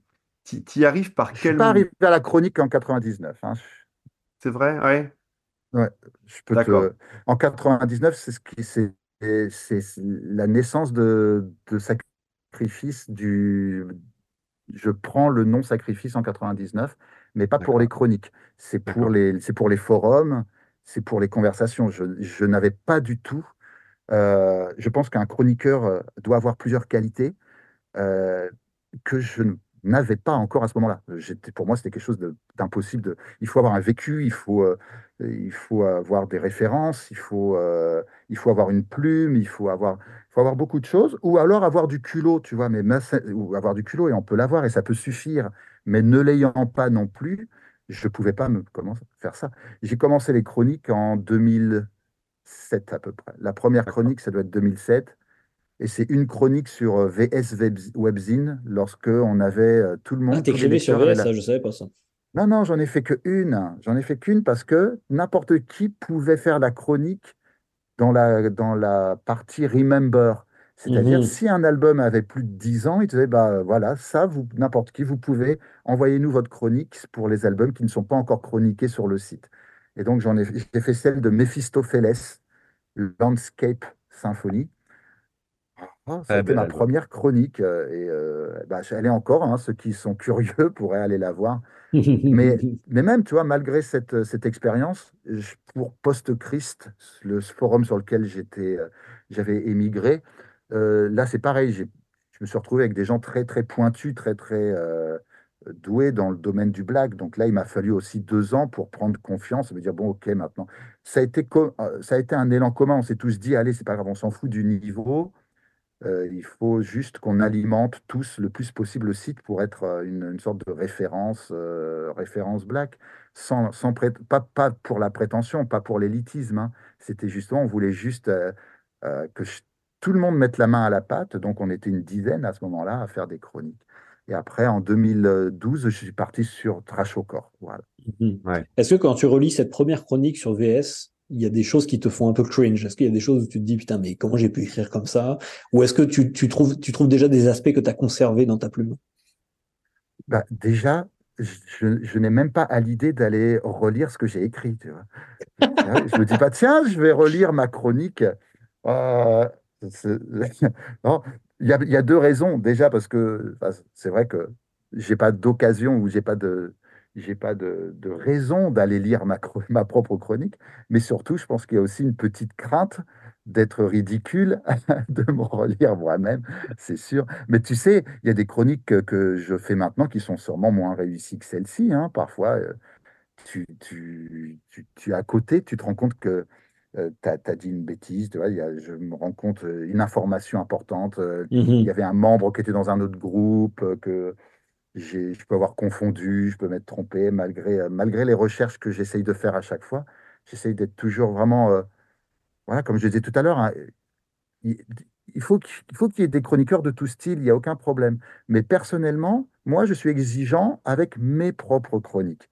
tu y arrives par Je suis quel... pas arrivé à la chronique en 99. hein. C'est vrai? Ouais, Ouais, je peux d'accord, te. En 99, c'est ce qui, c'est, c'est c'est la naissance de, de sacrifice du. Je prends le non-sacrifice en 99, mais pas pour les chroniques. C'est pour les, c'est pour les forums, c'est pour les conversations. Je, je n'avais pas du tout. euh, je pense qu'un chroniqueur euh, doit avoir plusieurs qualités euh, que je n- n'avais pas encore à ce moment-là. Pour moi, c'était quelque chose d'impossible. Il faut avoir un vécu, il faut, euh, il faut avoir des références, il faut, euh, il faut avoir une plume, il faut avoir, il faut avoir beaucoup de choses, ou alors avoir du culot, tu vois, mais ma- ou avoir du culot et on peut l'avoir et ça peut suffire, mais ne l'ayant pas non plus, je pouvais pas me comment faire ça. J'ai commencé les chroniques en 2007 à peu près. La première chronique, ça doit être 2007. Et c'est une chronique sur euh, VS Webz- Webzine, lorsque on avait euh, tout le Ah, monde, les t'écrivais sur VS, la... ça, je savais pas ça. Non, non, j'en ai fait que une. J'en ai fait qu'une parce que n'importe qui pouvait faire la chronique dans la, dans la partie Remember. C'est-à-dire, Mhm. si un album avait plus de 10 ans, il disait, bah voilà, ça, vous, n'importe qui, vous pouvez, envoyer-nous votre chronique pour les albums qui ne sont pas encore chroniqués sur le site. Et donc, j'en ai, j'ai fait celle de Mephistopheles, Landscape Symphony. Ah, ça a Très été bel ma première chronique euh, et euh, bah, elle est encore, hein, ceux qui sont curieux pourraient aller la voir. Mais, mais même, tu vois, malgré cette, cette expérience, pour Post-Christ, le forum sur lequel j'étais, euh, j'avais émigré, euh, là c'est pareil, je me suis retrouvé avec des gens très très pointus, très très euh, doués dans le domaine du blague. Donc là, il m'a fallu aussi deux ans pour prendre confiance et me dire, bon, ok, maintenant. Ça a été, euh, ça a été un élan commun, on s'est tous dit, allez, c'est pas grave, on s'en fout du niveau. Euh, il faut juste qu'on alimente tous le plus possible le site pour être euh, une, une sorte de référence, euh, référence black, sans, sans prét- pas, pas pour la prétention, pas pour l'élitisme. hein. C'était justement, on voulait juste euh, euh, que tout le monde mette la main à la pâte. Donc, on était une dizaine à ce moment-là à faire des chroniques. Et après, en 2012, je suis parti sur Trash au corps. Voilà. Ouais. Est-ce que quand tu relis cette première chronique sur VS, il y a des choses qui te font un peu cringe? Est-ce qu'il y a des choses où tu te dis, putain, mais comment j'ai pu écrire comme ça? Ou est-ce que tu, trouves, déjà des aspects que tu as conservés dans ta plume? Bah, déjà, je, n'ai même pas à l'idée d'aller relire ce que j'ai écrit. Tu vois. Oui, Je me dis pas, tiens, je vais relire ma chronique. Non, il y a, deux raisons. Déjà, parce que c'est vrai que j'ai pas d'occasion ou j'ai pas de, j'ai pas de, de raison d'aller lire ma, ma propre chronique. Mais surtout, je pense qu'il y a aussi une petite crainte d'être ridicule, de me relire moi-même, c'est sûr. Mais tu sais, il y a des chroniques que, que je fais maintenant qui sont sûrement moins réussies que celle-ci. hein. Parfois, euh, tu, tu, tu, tu es à côté, tu te rends compte que tu as, dit une bêtise, tu vois, y a- je me rends compte euh, une information importante, euh, il y avait un membre qui était dans un autre groupe, euh, que je peux avoir confondu, je peux m'être trompé, malgré, euh, malgré les recherches que j'essaye de faire à chaque fois, j'essaye d'être toujours vraiment, euh, voilà, comme je disais tout à l'heure, hein, il, faut qu'il y ait des chroniqueurs de tout style, il n'y a aucun problème. Mais personnellement, moi, je suis exigeant avec mes propres chroniques.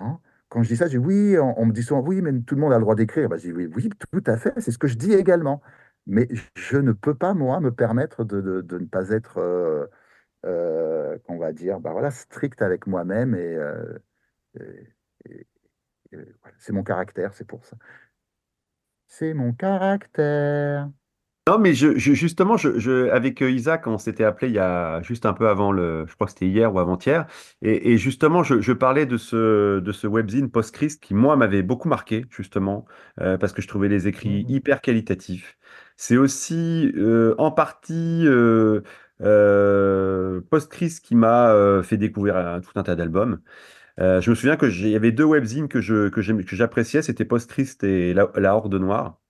hein. Quand je dis ça, je dis oui, on, me dit souvent oui, mais tout le monde a le droit d'écrire. Bah, je dis oui, oui, tout à fait, c'est ce que je dis également. Mais je ne peux pas, moi, me permettre de ne pas être, euh, euh, qu'on va dire, bah, voilà, strict avec moi-même. Et, euh, et- et- et voilà, c'est mon caractère, c'est pour ça. C'est mon caractère. Non, mais je, je- justement, je, je- avec euh, Isaac, on s'était appelé il y a juste un peu avant le, je crois que c'était hier ou avant-hier, et, et justement, je, parlais de ce, de ce webzine post-Christ qui, moi, m'avait beaucoup marqué, justement, euh, parce que je trouvais les écrits Mhm. hyper qualitatifs. C'est aussi euh, en partie euh, euh, post-Christ qui m'a euh, fait découvrir tout un tas d'albums. Euh, je me souviens que j'ai- il y avait deux webzines que j'appréciais, c'était Post-Christ et La, Horde Noire.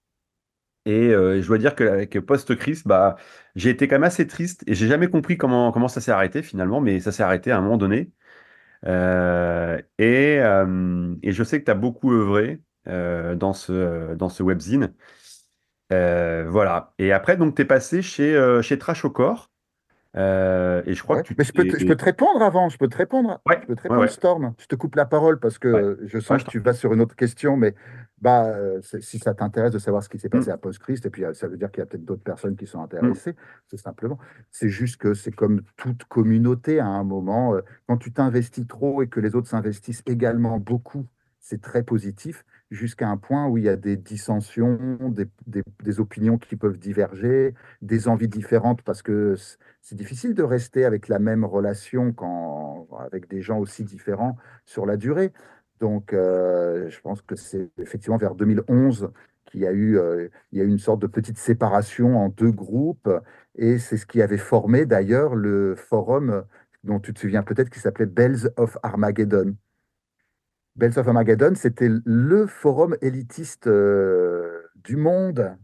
Et je dois dire qu'avec Post-Christ, bah, j'ai été quand même assez triste et j'ai jamais compris comment, ça s'est arrêté finalement, mais ça s'est arrêté à un moment donné. Et, je sais que tu as beaucoup œuvré dans ce, webzine. Voilà. Et après, donc, tu es passé chez, chez Trash au corps. Euh, et je crois Ouais. que tu Mais je peux te, je peux t'es. te répondre avant, je peux te répondre. Ouais, Je peux te répondre, ouais, Storm. Je te coupe la parole parce ouais, que je ouais, sens je que tu vas sur une autre question, mais bah, euh, si ça t'intéresse de savoir ce qui s'est Mm, passé à Post-Christ, et puis euh, ça veut dire qu'il y a peut-être d'autres personnes qui sont mm, intéressées, c'est simplement. C'est juste que c'est comme toute communauté à un moment, euh, quand tu t'investis trop et que les autres s'investissent également beaucoup, c'est très positif, jusqu'à un point où il y a des dissensions, des, des- opinions qui peuvent diverger, des envies différentes, parce que c'est difficile de rester avec la même relation quand, avec des gens aussi différents sur la durée. Donc, euh, je pense que c'est effectivement vers 2011 qu'il y a eu, euh, y a eu une sorte de petite séparation en deux groupes. Et c'est ce qui avait formé d'ailleurs le forum dont tu te souviens peut-être qui s'appelait Bells of Armageddon. Bells of Armageddon, c'était le forum élitiste euh, du monde,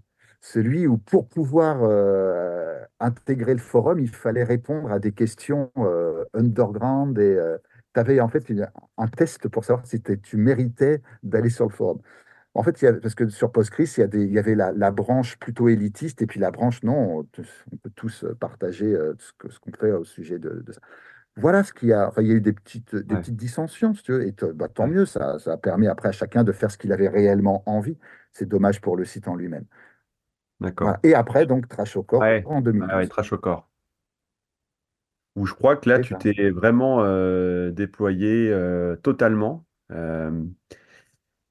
celui où pour pouvoir euh, intégrer le forum, il fallait répondre à des questions euh, underground et tu avais en fait un test pour savoir si tu méritais d'aller sur le forum. En fait, parce que sur Postgres, il y il y avait la, branche plutôt élitiste et puis la branche non, on, peut tous partager ce qu'on fait au sujet de ça. Voilà ce qu'il y a. Enfin, il y a eu des petites, des ouais, petites dissensions, si tu veux, et bah, tant mieux, ça, ça a permis après à chacun de faire ce qu'il avait réellement envie. C'est dommage pour le site en lui-même. Voilà. d'accord. Et après, donc, Trash au corps Ouais, en ouais, ouais, 2012. trash au corps. Où je crois que là, tu t'es vraiment euh, déployé euh, totalement. Euh,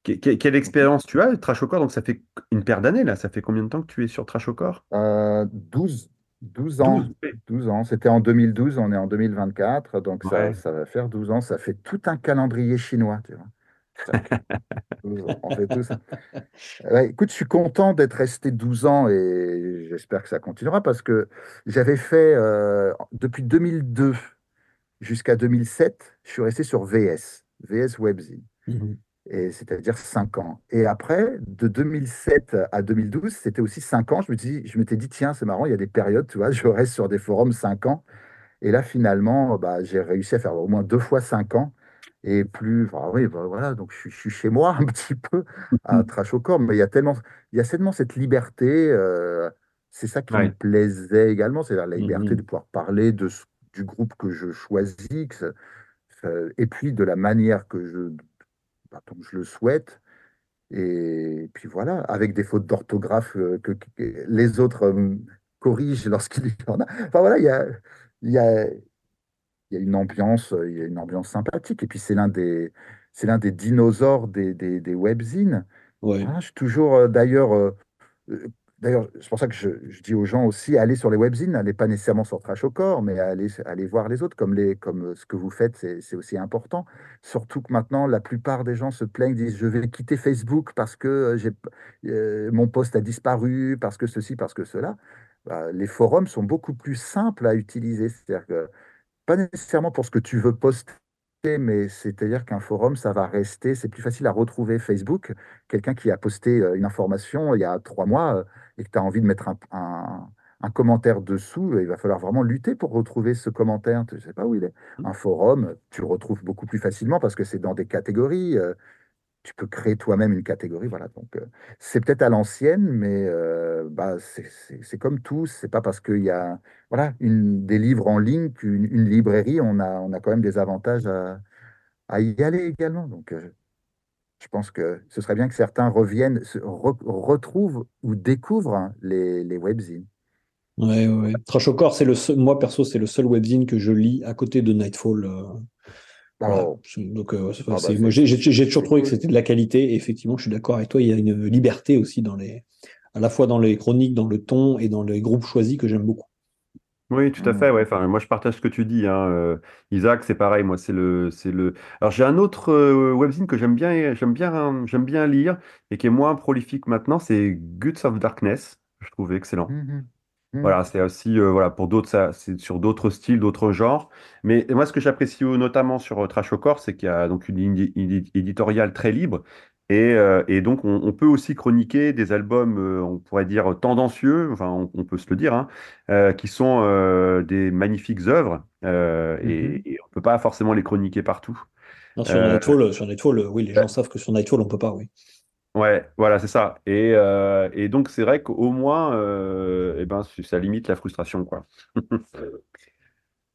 que- que- quelle Mhm. expérience tu as, Trash au corps? Donc, ça fait une paire d'années, là. Ça fait combien de temps que tu es sur Trash au corps? Euh, 12, 12 12. ans. 12 ans. C'était en 2012, on est en 2024, donc ça, Ouais. ça va faire 12 ans. Ça fait tout un calendrier chinois, tu vois. Ça, 12 ans. On fait tout ça. Ouais, écoute, je suis content d'être resté 12 ans et j'espère que ça continuera parce que j'avais fait, euh, depuis 2002 jusqu'à 2007, je suis resté sur VS, VS Webzine, Mhm. et c'est-à-dire 5 ans. Et après, de 2007 à 2012, c'était aussi 5 ans. Je me dis, je m'étais dit, tiens, c'est marrant, il y a des périodes, tu vois, je reste sur des forums 5 ans. Et là, finalement, bah, j'ai réussi à faire au moins deux fois 5 ans. Et plus, enfin, oui, bah, voilà, donc je, suis je suis chez moi un petit peu à Trash au corps, mais il y a tellement, il y a tellement cette liberté, euh, c'est ça qui me plaisait également, c'est-à-dire la liberté de Mhm. pouvoir parler de, du groupe que je choisis, que ça- et puis de la manière que je, bah, dont je le souhaite. Et puis voilà, avec des fautes d'orthographe euh, que, que les autres euh, corrigent lorsqu'il y en a. Enfin voilà, il y a, y a, y a une ambiance, euh, il y a une ambiance sympathique. Et puis c'est l'un des, c'est l'un des dinosaures des, des, des webzines. Ouais. Je suis toujours d'ailleurs, d'ailleurs, c'est pour ça que je, dis aux gens aussi, allez sur les webzines, n'allez pas nécessairement sur Trash au corps, mais allez, voir les autres, comme, les, comme euh, ce que vous faites, c'est aussi important. Surtout que maintenant, la plupart des gens se plaignent, disent, je vais quitter Facebook parce que euh, euh, mon post a disparu, parce que ceci, parce que cela. Bah, les forums sont beaucoup plus simples à utiliser. C'est-à-dire que pas nécessairement pour ce que tu veux poster, mais c'est-à-dire qu'un forum, ça va rester, c'est plus facile à retrouver Facebook. Quelqu'un qui a posté euh, une information il y a trois mois euh, et que tu as envie de mettre un, un- un commentaire dessous, euh, il va falloir vraiment lutter pour retrouver ce commentaire. Tu ne sais pas où il est. Un forum, tu le retrouves beaucoup plus facilement parce que c'est dans des catégories. Tu peux créer toi-même une catégorie. Voilà. Donc, euh, c'est peut-être à l'ancienne, mais euh, bah, c'est comme tout. C'est pas parce qu'il y a voilà, des livres en ligne qu'une une librairie, on a, on a quand même des avantages à, y aller également. Donc, euh, je pense que ce serait bien que certains reviennent, retrouvent ou découvrent les, les webzines. Ouais, ouais. Trash au corps, c'est le moi perso, c'est le seul webzine que je lis à côté de Nightfall. Voilà. Oh, Donc, euh, ah bah moi, j'ai toujours trouvé que c'était de la qualité. Et effectivement, je suis d'accord avec toi. Il y a une liberté aussi dans les, à la fois dans les chroniques, dans le ton et dans les groupes choisis que j'aime beaucoup. Oui, tout à fait. Ouais. Enfin, moi, je partage ce que tu dis. Hein. Euh, Isaac, c'est pareil. Moi, c'est le, c'est le. Alors, j'ai un autre euh, webzine que j'aime bien, j'aime bien, j'aime bien lire et qui est moins prolifique maintenant. C'est Guts of Darkness. Je trouve excellent. Mhm. Mhm. Voilà, c'est aussi euh, voilà pour d'autres, ça, c'est sur d'autres styles, d'autres genres. Mais moi, ce que j'apprécie euh, notamment sur euh, Trash au corps, c'est qu'il y a donc une ligne édi- éditoriale très libre. Et, euh, et donc, on, on peut aussi chroniquer des albums, euh, on pourrait dire tendancieux, enfin, on, on peut se le dire, hein, qui sont des magnifiques œuvres. euh, Mhm. et, et on peut pas forcément les chroniquer partout. Non, sur Nightfall, sur Nightfall, oui, les gens savent que sur Nightfall, on peut pas, oui. Ouais, voilà, c'est ça. Et, euh, et donc, c'est vrai qu'au moins, euh, eh ben, ça limite la frustration, quoi.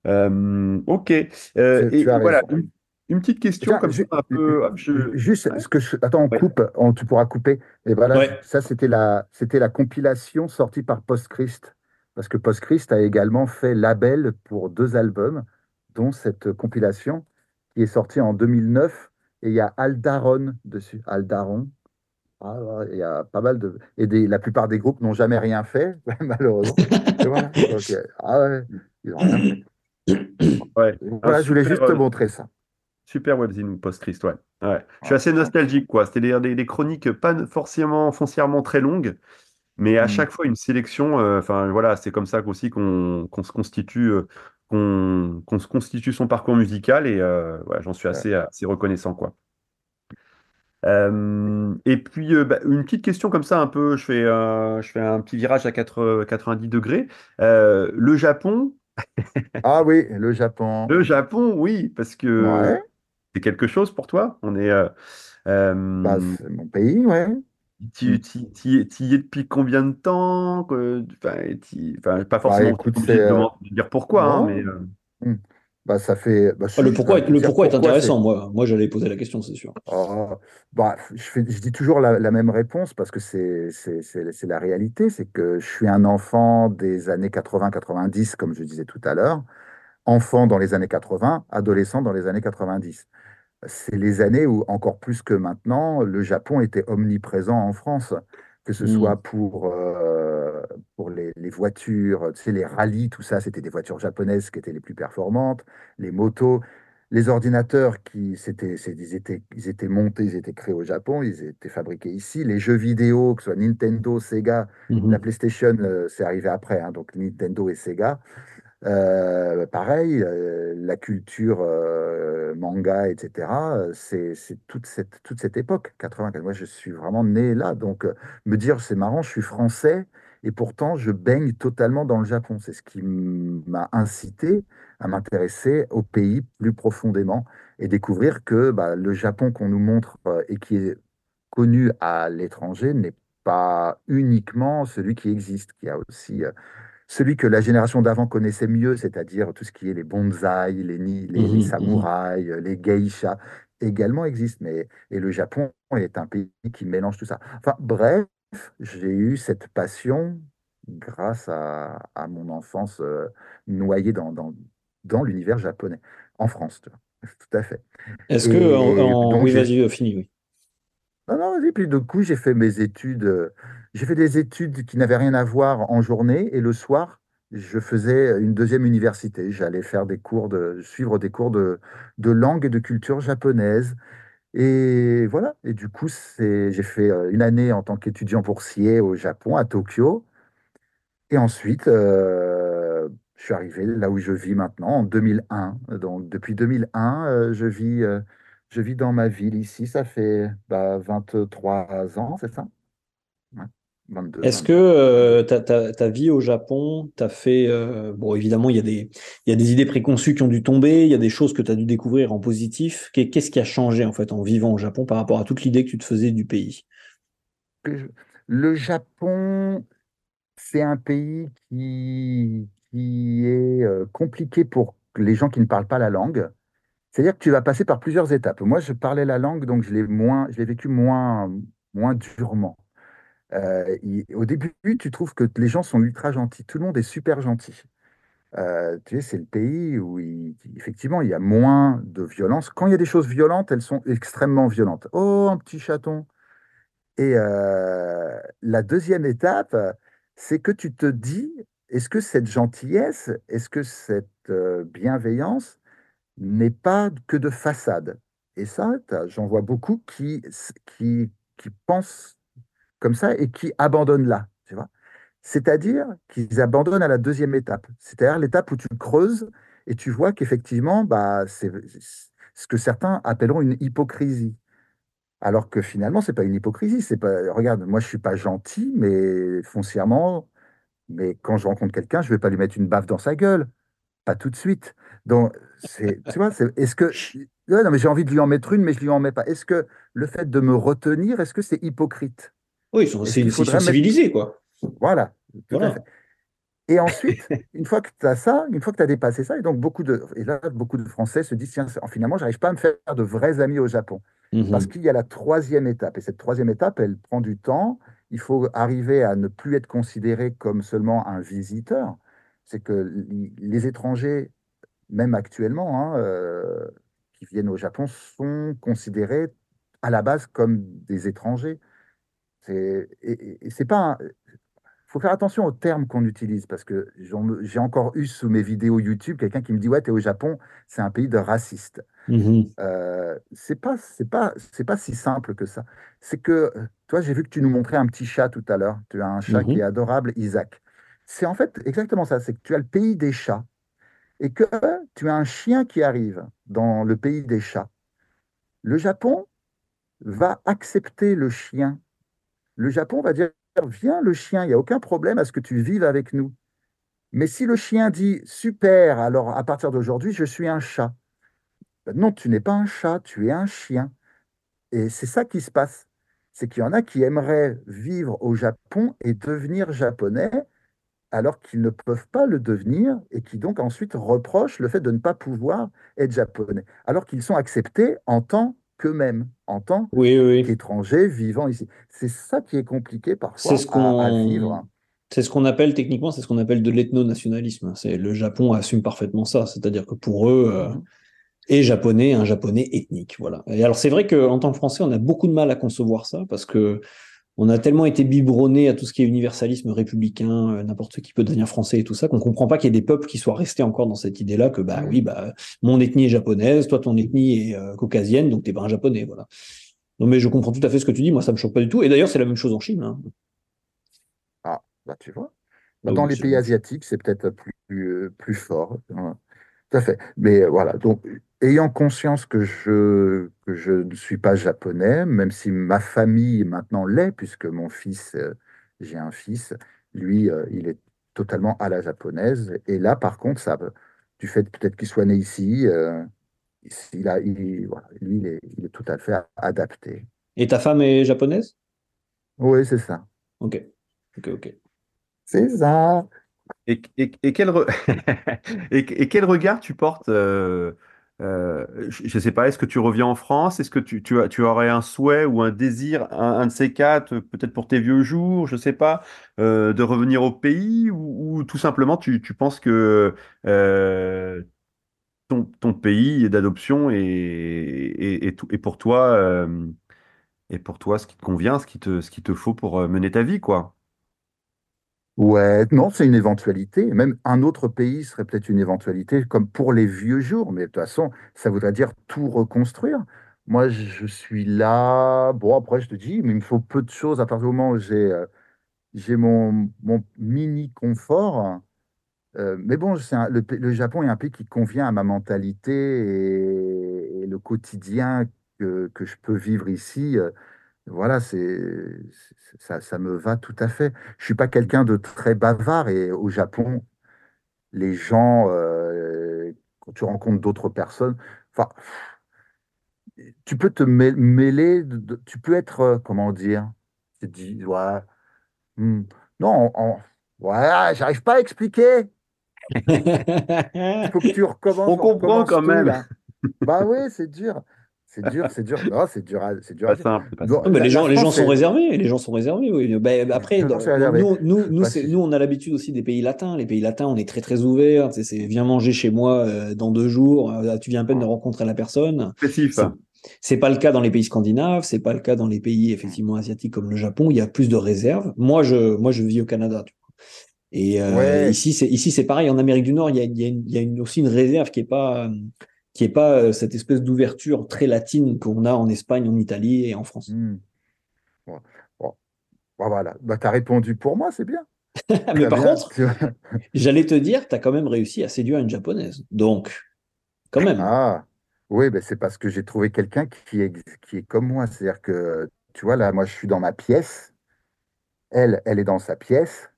Euh, ok. Euh, Tu, et tu as voilà, raison. une, une petite question Tiens, comme ça, ju- un peu. Je... juste, Ouais, ce que je, attends, on ouais, coupe, on- tu pourras couper. Et voilà, Ouais. ça, c'était la, c'était la compilation sortie par Postchrist. Parce que Postchrist a également fait label pour deux albums, dont cette compilation qui est sortie en 2009. Et il y a Aldaron dessus. Aldaron. Ah, il y a pas mal de. Et des, la plupart des groupes n'ont jamais rien fait, malheureusement. Et voilà. Donc, euh, ah ouais, ils n'ont rien fait. ouais. Voilà, je voulais super, juste te euh, montrer ça. super webzine post-Christ, ouais. Ouais. Je suis Voilà. assez nostalgique, quoi. C'était des, des, chroniques pas forcément foncièrement très longues, mais à Hmm. chaque fois une sélection. euh, Enfin, voilà, c'est comme ça qu'aussi qu'on se constitue, euh, qu'on se constitue son parcours musical, et euh, j'en suis assez, assez reconnaissant, quoi. Euh, et puis, euh, bah, une petite question comme ça, un peu, je fais, euh, je fais un petit virage à 4 90 degrés. Le Japon, Ah oui, le Japon. le Japon, oui, parce que Ouais, c'est quelque chose pour toi. On est, bah, c'est mon pays, ouais. Hmm. tu y es depuis combien de temps? Enfin, enfin, pas Bah forcément écoute, obligé de, dire pourquoi, hein, mais Hmm. Bah ça fait. Bah Ah, Le pourquoi, est- le pourquoi est intéressant. Moi, moi j'allais poser la question, c'est sûr. Oh, bah, je fais, je dis toujours la, la même réponse parce que c'est la réalité. C'est que je suis un enfant des années 80-90, comme je disais tout à l'heure. Enfant dans les années 80, adolescent dans les années 90. C'est les années où, encore plus que maintenant, le Japon était omniprésent en France, que ce Hmm. soit pour, euh, pour les, les voitures, tu sais, les rallyes, tout ça, c'était des voitures japonaises qui étaient les plus performantes, les motos, les ordinateurs qui c'était, c'est- ils étaient, ils étaient montés, ils étaient créés au Japon, ils étaient fabriqués ici, les jeux vidéo, que ce soit Nintendo, Sega, la Mhm. PlayStation, euh, c'est arrivé après, hein, donc Nintendo et Sega. Euh, pareil, euh, la culture euh, manga, etc., c'est toute cette, toute cette époque, 84. Moi, je suis vraiment né là. Donc, me dire, c'est marrant, je suis français et pourtant, je baigne totalement dans le Japon. C'est ce qui m'a incité à m'intéresser au pays plus profondément et découvrir que bah, le Japon qu'on nous montre et qui est connu à l'étranger n'est pas uniquement celui qui existe, qui a aussi celui que la génération d'avant connaissait mieux, c'est-à-dire tout ce qui est les bonsaïs, les, les, les Mhm, mhm. samouraïs, euh, les geishas, également existent. Mais, et le Japon est un pays qui mélange tout ça. Enfin, bref, j'ai eu cette passion grâce à, à mon enfance euh, noyée dans, dans, dans l'univers japonais, en France, tu vois. Tout à fait. Est-ce que en, Et en- donc, oui, vas-y, euh, fini, oui. non, non, et puis du coup, j'ai fait mes études. J'ai fait des études qui n'avaient rien à voir en journée et le soir, je faisais une deuxième université. J'allais faire des cours suivre des cours de, de langue et de culture japonaise. Et voilà. Et du coup, j'ai fait euh, une année en tant qu'étudiant boursier au Japon, à Tokyo. Et ensuite, euh, je suis arrivé là où je vis maintenant, en 2001. Donc, depuis 2001, euh, je vis, euh, je vis dans ma ville ici. Ça fait bah, 23 ans, c'est ça? Ouais. 22, Est-ce que 23, euh, 22. ta, ta- ta vie au Japon t'a fait... euh, bon, évidemment, il y a des, il y a des idées préconçues qui ont dû tomber, il y a des choses que tu as dû découvrir en positif. Qu'est- Qu'est-ce qui a changé en fait en vivant au Japon par rapport à toute l'idée que tu te faisais du pays? Le Japon, c'est un pays qui, qui est euh, compliqué pour les gens qui ne parlent pas la langue. C'est-à-dire que tu vas passer par plusieurs étapes. Moi, je parlais la langue, donc je l'ai moins, je l'ai vécu moins, moins durement. Euh, au début, tu trouves que les gens sont ultra gentils. Tout le monde est super gentil. Euh, tu sais, c'est le pays où, effectivement, il y a moins de violence. Quand il y a des choses violentes, elles sont extrêmement violentes. Oh, un petit chaton. Et euh, la deuxième étape, c'est que tu te dis, est-ce que cette gentillesse, est-ce que cette bienveillance n'est pas que de façade? Et ça, j'en vois beaucoup qui, qui, qui pensent comme ça et qui abandonnent là. C'est-à-dire qu'ils abandonnent à la deuxième étape, c'est-à-dire l'étape où tu creuses et tu vois qu'effectivement, bah, c'est ce que certains appelleront une hypocrisie. Alors que finalement, c'est pas une hypocrisie. C'est pas, regarde, moi, je suis pas gentil, mais foncièrement, mais quand je rencontre quelqu'un, je vais pas lui mettre une baffe dans sa gueule, pas tout de suite. Donc, c'est, tu vois, est-ce que non, mais j'ai envie de lui en mettre une, mais je lui en mets pas. Est-ce que le fait de me retenir, est-ce que c'est hypocrite? Oui, ils sont, c'est- ils sont mettre... civilisés, quoi. Voilà, tout à fait. Voilà. Et ensuite, une fois que tu as ça, une fois que tu as dépassé ça, et donc beaucoup de, et là, beaucoup de Français se disent, tiens, finalement, j'arrive pas à me faire de vrais amis au Japon. Parce Mhm. qu'il y a la troisième étape. Et cette troisième étape, elle prend du temps. Il faut arriver à ne plus être considéré comme seulement un visiteur. C'est que les étrangers, même actuellement, hein, euh, qui viennent au Japon, sont considérés à la base comme des étrangers. C'est, et, et- et c'est pas un- faut faire attention aux termes qu'on utilise parce que j'ai encore eu sous mes vidéos YouTube quelqu'un qui me dit, ouais, t'es au Japon, c'est un pays de racistes. Mhm. Euh, c'est pas, c'est pas, c'est pas si simple que ça. C'est que, toi, j'ai vu que tu nous montrais un petit chat tout à l'heure. Tu as un chat qui est adorable, Isaac. C'est en fait exactement ça. C'est que tu as le pays des chats et que tu as un chien qui arrive dans le pays des chats. Le Japon va accepter le chien. Le Japon va dire, viens le chien, il n'y a aucun problème à ce que tu vives avec nous. Mais si le chien dit, super, alors à partir d'aujourd'hui, je suis un chat. Ben non, tu n'es pas un chat, tu es un chien. Et c'est ça qui se passe. C'est qu'il y en a qui aimeraient vivre au Japon et devenir japonais alors qu'ils ne peuvent pas le devenir et qui donc ensuite reprochent le fait de ne pas pouvoir être japonais, alors qu'ils sont acceptés en tant qu'eux-mêmes, en tant Oui, oui. oui. qu'étrangers vivant ici. C'est ça qui est compliqué parfois ce à, vivre. c'est ce qu'on appelle techniquement, c'est ce qu'on appelle de l'ethno-nationalisme. C'est le Japon assume parfaitement ça, c'est-à-dire que pour eux, euh, Mhm. et japonais, un japonais ethnique, voilà. Et alors c'est vrai qu'en tant que Français, on a beaucoup de mal à concevoir ça parce que on a tellement été biberonné à tout ce qui est universalisme républicain, euh, n'importe qui peut devenir français et tout ça, qu'on comprend pas qu'il y ait des peuples qui soient restés encore dans cette idée-là que bah oui, bah mon ethnie est japonaise, toi ton ethnie est euh, caucasienne, donc t'es pas un japonais, voilà. Non mais je comprends tout à fait ce que tu dis, moi ça me choque pas du tout. Et d'ailleurs c'est la même chose en Chine. Hein. Ah, bah tu vois. Ah Dans les pays asiatiques, c'est peut-être plus, plus, plus fort. hein. Tout à fait. Mais euh, voilà, donc ayant conscience que je, que je ne suis pas japonais, même si ma famille maintenant l'est, puisque mon fils, euh, j'ai un fils, lui, euh, il est totalement à la japonaise. Et là, par contre, ça, du fait peut-être qu'il soit né ici, euh, il a, il- voilà, lui, il est, il est tout à fait adapté. Et ta femme est japonaise? Oui, c'est ça. Ok, ok, ok. C'est ça. Et, quel, regard tu portes euh, euh, je ne sais pas, est-ce que tu reviens en France? Est-ce que tu, tu, tu aurais un souhait ou un désir, un, de ces quatre, peut-être pour tes vieux jours, je ne sais pas, euh, de revenir au pays? Ou, ou tout simplement tu, penses que euh, ton, pays est d'adoption et, et, et tout- et pour toi, euh, et pour toi ce qui te convient, ce qui te, ce qui te faut pour euh, mener ta vie, quoi? Ouais, non, c'est une éventualité. Même un autre pays serait peut-être une éventualité, comme pour les vieux jours. Mais de toute façon, ça voudrait dire tout reconstruire. Moi, je suis là. Bon, après, je te dis, mais il me faut peu de choses à partir du moment où j'ai euh, mon, mon mini confort. Euh, mais bon, le, Japon est un pays qui convient à ma mentalité et, et le quotidien que, que je peux vivre ici. euh, voilà, c'est, ça, ça me va tout à fait. Je suis pas quelqu'un de très bavard et au Japon, les gens, euh, quand tu rencontres d'autres personnes, enfin, tu peux te mêl- mêler, de- tu peux être, euh, comment dire, tu te dis, ouais, hmm, non, on- ouais, j'arrive pas à expliquer. Il faut que tu recommences, On comprend quand tout même. là. Bah oui, c'est dur. C'est dur, c'est dur. Non, c'est dur à, c'est dur à simple, c'est pas Bon, simple. Non, mais la, les gens, les gens sont réservés, les gens sont réservés, oui. Ben, après, dans- nous, nous, nous, Bah, c'est, si- nous, on a l'habitude aussi des pays latins. Les pays latins, on est très, très ouverts. C'est viens manger chez moi euh, dans deux jours. euh, tu viens à peine de rencontrer la personne. Expressif. C'est, c'est pas le cas dans les pays scandinaves. C'est pas le cas dans les pays effectivement asiatiques comme le Japon. Il y a plus de réserves. Moi, je, moi, je vis au Canada. tu vois. Et euh, Ouais, ici, c'est ici, c'est pareil. En Amérique du Nord, il y a, il y a, une- il y a une- aussi une réserve qui est pas, euh, qui est pas euh, cette espèce d'ouverture très latine qu'on a en Espagne, en Italie et en France. hmm. Bon, bon, bon, voilà. Bah, tu as répondu pour moi, c'est bien. Mais par bien. contre, j'allais te dire, tu as quand même réussi à séduire une japonaise. Donc, quand même. Ah, oui, ben c'est parce que j'ai trouvé quelqu'un qui est, qui est comme moi. C'est-à-dire que, tu vois, là, moi, je suis dans ma pièce. Elle, elle est dans sa pièce.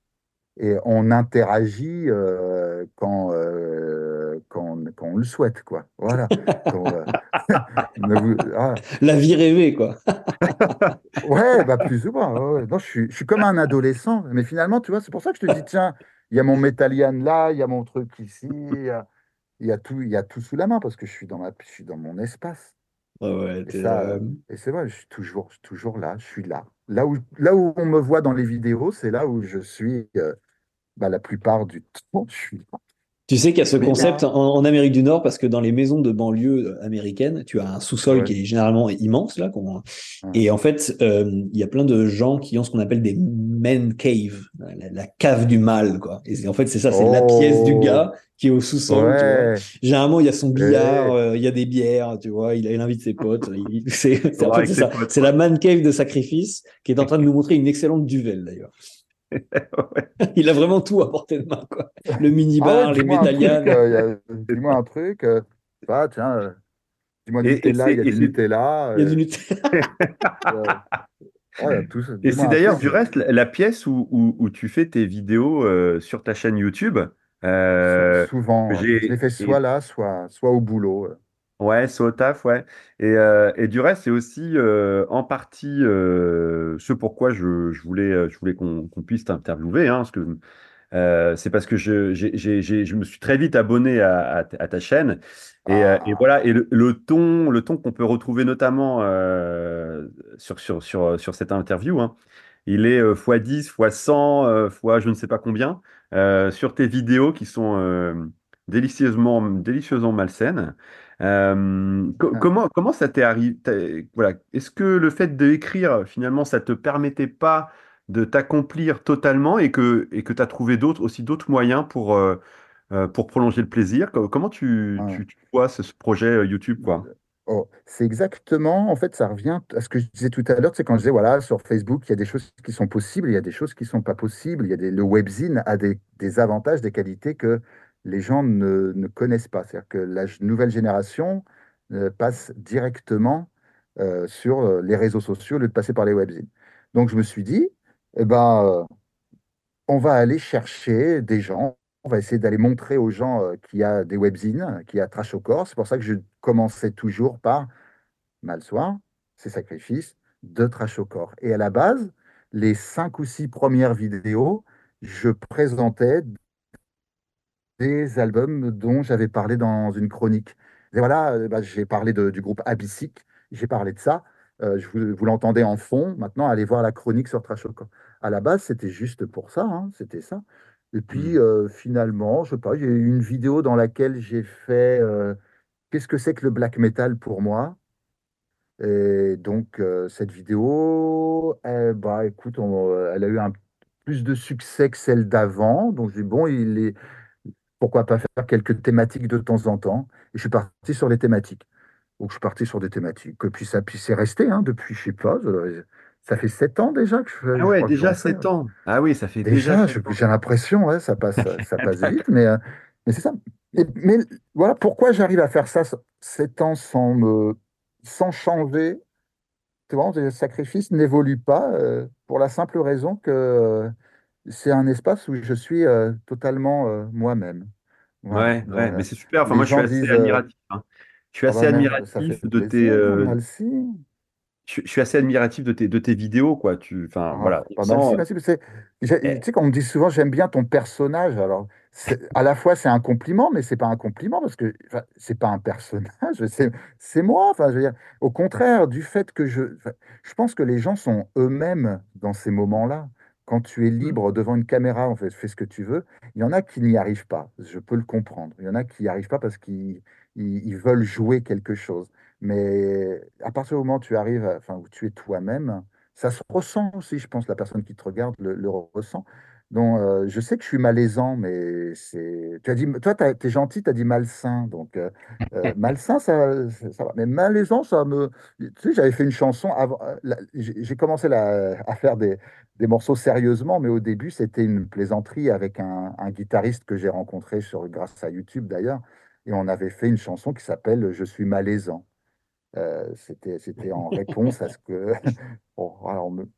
Et on interagit euh, quand, euh, quand on, quand on le souhaite, quoi. Voilà. Euh, ah, La vie rêvée, quoi. Ouais, bah plus ou moins. ouais. Non, je suis, je suis comme un adolescent. Mais finalement, tu vois, c'est pour ça que je te dis, tiens, il y a mon Métallian là, il y a mon truc ici, il y a, il y a tout, il y a tout sous la main parce que je suis dans ma, je suis dans mon espace. Ouais, ouais, Et ça, euh, euh, et c'est vrai, je suis toujours, toujours là, je suis là. Là où, là où on me voit dans les vidéos, c'est là où je suis euh, bah, la plupart du temps, je suis là. Tu sais qu'il y a ce concept en, en Amérique du Nord parce que dans les maisons de banlieue américaines, tu as un sous-sol Ouais. qui est généralement immense là. Ouais. Et en fait, euh, il y a plein de gens qui ont ce qu'on appelle des men cave, la, la cave du mal, quoi. Et en fait, c'est ça, c'est la Oh. pièce du gars qui est au sous-sol. Ouais, Généralement, il y a son billard, euh, il y a des bières, tu vois. Il, il invite ses c'est en fait, potes, C'est la man cave de sacrifice qui est en train de nous montrer une excellente duvel d'ailleurs. Il a vraiment tout à portée de main, quoi. Le minibar, Ah ouais, les dis-moi un truc, métallians. euh, dis-moi un truc. euh, bah, tiens, euh, dis-moi Nutella, il y a du Nutella. Il y a du euh, Nutella. euh, ouais, tout. Et c'est d'ailleurs du euh, reste la, pièce où, où, où tu fais tes vidéos euh, sur ta chaîne YouTube. sou- Euh, souvent, je les fais et- soit là, soit, soit au boulot. Ouais, c'est au taf, ouais. Et, euh, et du reste, c'est aussi euh, en partie euh, ce pourquoi je, je voulais, euh, je voulais qu'on qu'on puisse t'interviewer, hein, parce que euh, c'est parce que je, j'ai- j'ai- j'ai- je me suis très vite abonné à, à- à ta chaîne. Et, euh, et Ah. voilà, et le, le ton, le ton qu'on peut retrouver notamment euh, sur, sur, sur, sur cette interview, hein, il est euh, x10, x100, euh, fois je ne sais pas combien, euh, sur tes vidéos qui sont euh, délicieusement, délicieusement malsaines. Euh, co- Ah. comment, comment ça t'est arrivé? Voilà. Est-ce que le fait d'écrire, finalement, ça te permettait pas de t'accomplir totalement et que et que tu as trouvé d'autres aussi d'autres moyens pour, euh, euh, pour prolonger le plaisir? Co- Comment tu, Ah. tu, tu vois ce, ce projet YouTube, quoi? Oh, c'est exactement, en fait, ça revient à ce que je disais tout à l'heure, c'est quand je disais, voilà, sur Facebook, il y a des choses qui sont possibles, il y a des choses qui ne sont pas possibles, il y a des, le webzine a des, des avantages, des qualités que les gens ne, ne connaissent pas. C'est-à-dire que la nouvelle génération euh, passe directement euh, sur euh, les réseaux sociaux au lieu de passer par les webzines. Donc, je me suis dit, eh ben, on va aller chercher des gens, on va essayer d'aller montrer aux gens qu'il y a des webzines, qu'il y a Trash au corps. C'est pour ça que je commençais toujours par Mal Soir, c'est sacrifices de Trash au corps. Et à la base, les cinq ou six premières vidéos, je présentais des albums dont j'avais parlé dans une chronique. Et voilà, euh, bah, j'ai parlé de- du groupe Abyssic, j'ai parlé de ça. Euh, je vous, vous l'entendez en fond. Maintenant, allez voir la chronique sur Trash au corps. À la base, c'était juste pour ça, hein, c'était ça. Et puis, Mm. euh, finalement, je sais pas, a eu une vidéo dans laquelle j'ai fait euh, Qu'est-ce que c'est que le black metal pour moi? Et donc, cette vidéo, eh bah, écoute, on- elle a eu un plus de succès que celle d'avant. Donc, j'ai dit, bon, il est, pourquoi pas faire quelques thématiques de temps en temps? Et je suis parti sur les thématiques. Donc, je suis parti sur des thématiques. Et puis, ça, puis c'est resté, hein, depuis, je sais pas, ça, fait sept ans déjà que je, fais- Ah ouais, déjà. 7 ans. Ah oui, ça fait déjà Déjà, 7 je- ans. j'ai l'impression, ouais, ça passe, ça passe vite, mais, euh, mais c'est ça. Et- mais voilà pourquoi j'arrive à faire ça sept ans sans me, sans changer. Tu vois, le sacrifice n'évolue pas euh, pour la simple raison que euh, c'est un espace où je suis euh, totalement moi-même. Ouais, ouais, euh, mais c'est super. Enfin, moi, je suis assez disent, euh, admiratif. hein. Je suis ah assez bah admiratif de tes, euh, je, je suis assez admiratif de tes, de tes vidéos, quoi. Tu, enfin, Ah, voilà. merci, merci. euh, Tu sais, quand on me dit souvent, j'aime bien ton personnage. Alors, à la fois, c'est un compliment, mais c'est pas un compliment parce que c'est pas un personnage, c'est moi. Enfin, je veux dire, au contraire, du fait que je, je pense que les gens sont eux-mêmes dans ces moments-là. Quand tu es Mm. libre devant une caméra, en fait, fais ce que tu veux. Il y en a qui n'y arrivent pas. Je peux le comprendre. Il y en a qui n'y arrivent pas parce qu'ils ils- ils veulent jouer quelque chose. Mais à partir du moment où tu arrives, à- enfin, où tu es toi-même, ça se ressent aussi, je pense, la personne qui te regarde le, le ressent. Donc, euh, je sais que je suis malaisant, mais c'est. Tu as dit, toi, t'as- t'es gentil, tu as dit malsain. Donc, euh, euh, malsain, ça, ça, ça va. Mais malaisant, ça me. Tu sais, j'avais fait une chanson avant. euh, J'ai commencé la- à faire des, des morceaux sérieusement, mais au début, c'était une plaisanterie avec un, un guitariste que j'ai rencontré sur, grâce à YouTube d'ailleurs. Et on avait fait une chanson qui s'appelle Je suis malaisant. Euh, c'était, c'était en réponse à ce que. Bon, voilà, on me-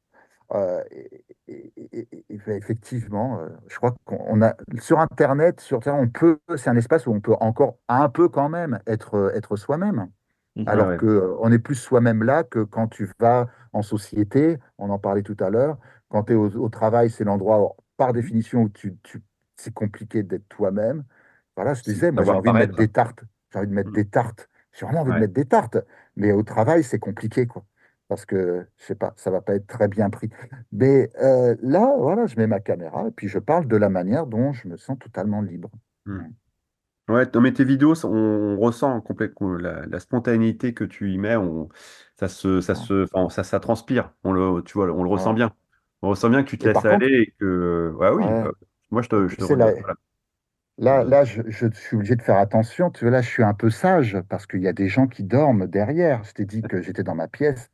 euh, et, et- et- et- et- effectivement, euh, je crois qu'on a sur Internet, sur Terre, on peut, c'est un espace où on peut encore un peu quand même être, être soi-même. Mhm. Alors Ouais, que euh, on est plus soi-même là que quand tu vas en société, on en parlait tout à l'heure, quand tu es au, au travail, c'est l'endroit par définition où tu, tu- c'est compliqué d'être toi-même. Voilà, je disais, moi j'ai envie de mettre des tartes, j'ai envie de mettre Mm. des tartes, j'ai vraiment envie de mettre des tartes, mais au travail, c'est compliqué, quoi. Parce que, je sais pas, ça va pas être très bien pris. Mais euh, là, voilà, je mets ma caméra et puis je parle de la manière dont je me sens totalement libre. Mm. Ouais, non, mais tes vidéos, on, on ressent complètement la, la spontanéité que tu y mets, on, ça se, ça se, ça, ça transpire, on le, tu vois, on le ressent bien. On ressent bien que tu te Et laisses contre, aller et que, ouais, oui, ouais, bah, moi je te, je te, là, voilà. Là, Je- là je, je suis obligé de faire attention. Tu vois, là, je suis un peu sage parce qu'il y a des gens qui dorment derrière. Je t'ai dit que j'étais dans ma pièce,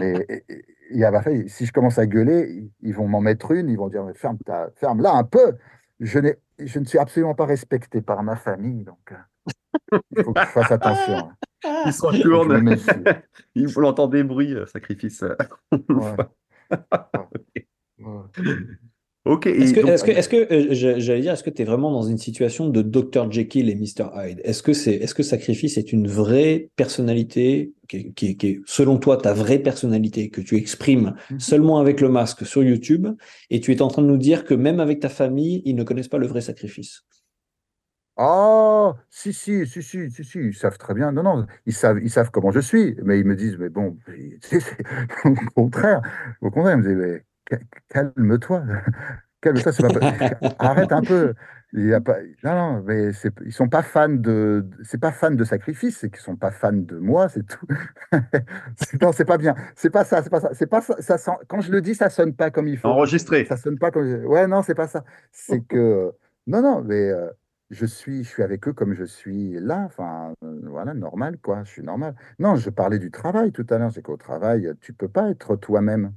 mais et- et- il y a, bah, fait, si je commence à gueuler, ils ils vont m'en mettre une. Ils vont dire, ferme ta, ferme là un peu. Je je ne suis absolument pas respecté par ma famille, donc euh, il faut que je fasse attention. hein. Il se Il faut l'entendre des bruits, euh, sacrifice. Ouais, ouais, ouais. Ok, Est-ce que, donc, est-ce que, est-ce que, euh, j'allais dire, est-ce que tu es vraiment dans une situation de Dr. Jekyll et Mr. Hyde? Est-ce que c'est, est-ce que Sacrifice est une vraie personnalité qui est, qui est- qui est, selon toi, ta vraie personnalité que tu exprimes Mhm. seulement avec le masque sur YouTube et tu es en train de nous dire que même avec ta famille, ils ne connaissent pas le vrai sacrifice? Ah, si, si, si, si, si, si, ils savent très bien. Non, non, ils savent, ils savent comment je suis, mais ils me disent, mais bon, au contraire, au contraire, ils me disent, mais calme-toi, calme-toi, c'est pas, arrête un peu. Il y a pas, non, non, mais ils sont pas fans de, c'est pas fans de sacrifice, c'est qu'ils sont pas fans de moi, c'est tout. Non, c'est pas bien, c'est pas ça, c'est pas ça, c'est pas ça, ça sent- quand je le dis, ça sonne pas comme il faut. enregistré. Ça sonne pas comme. Ouais, non, c'est pas ça. C'est que. Non, non, mais euh, je suis, je suis avec eux comme je suis là. Enfin, euh, voilà, normal, quoi. Je suis normal. Non, je parlais du travail tout à l'heure. C'est qu'au travail, tu peux pas être toi-même.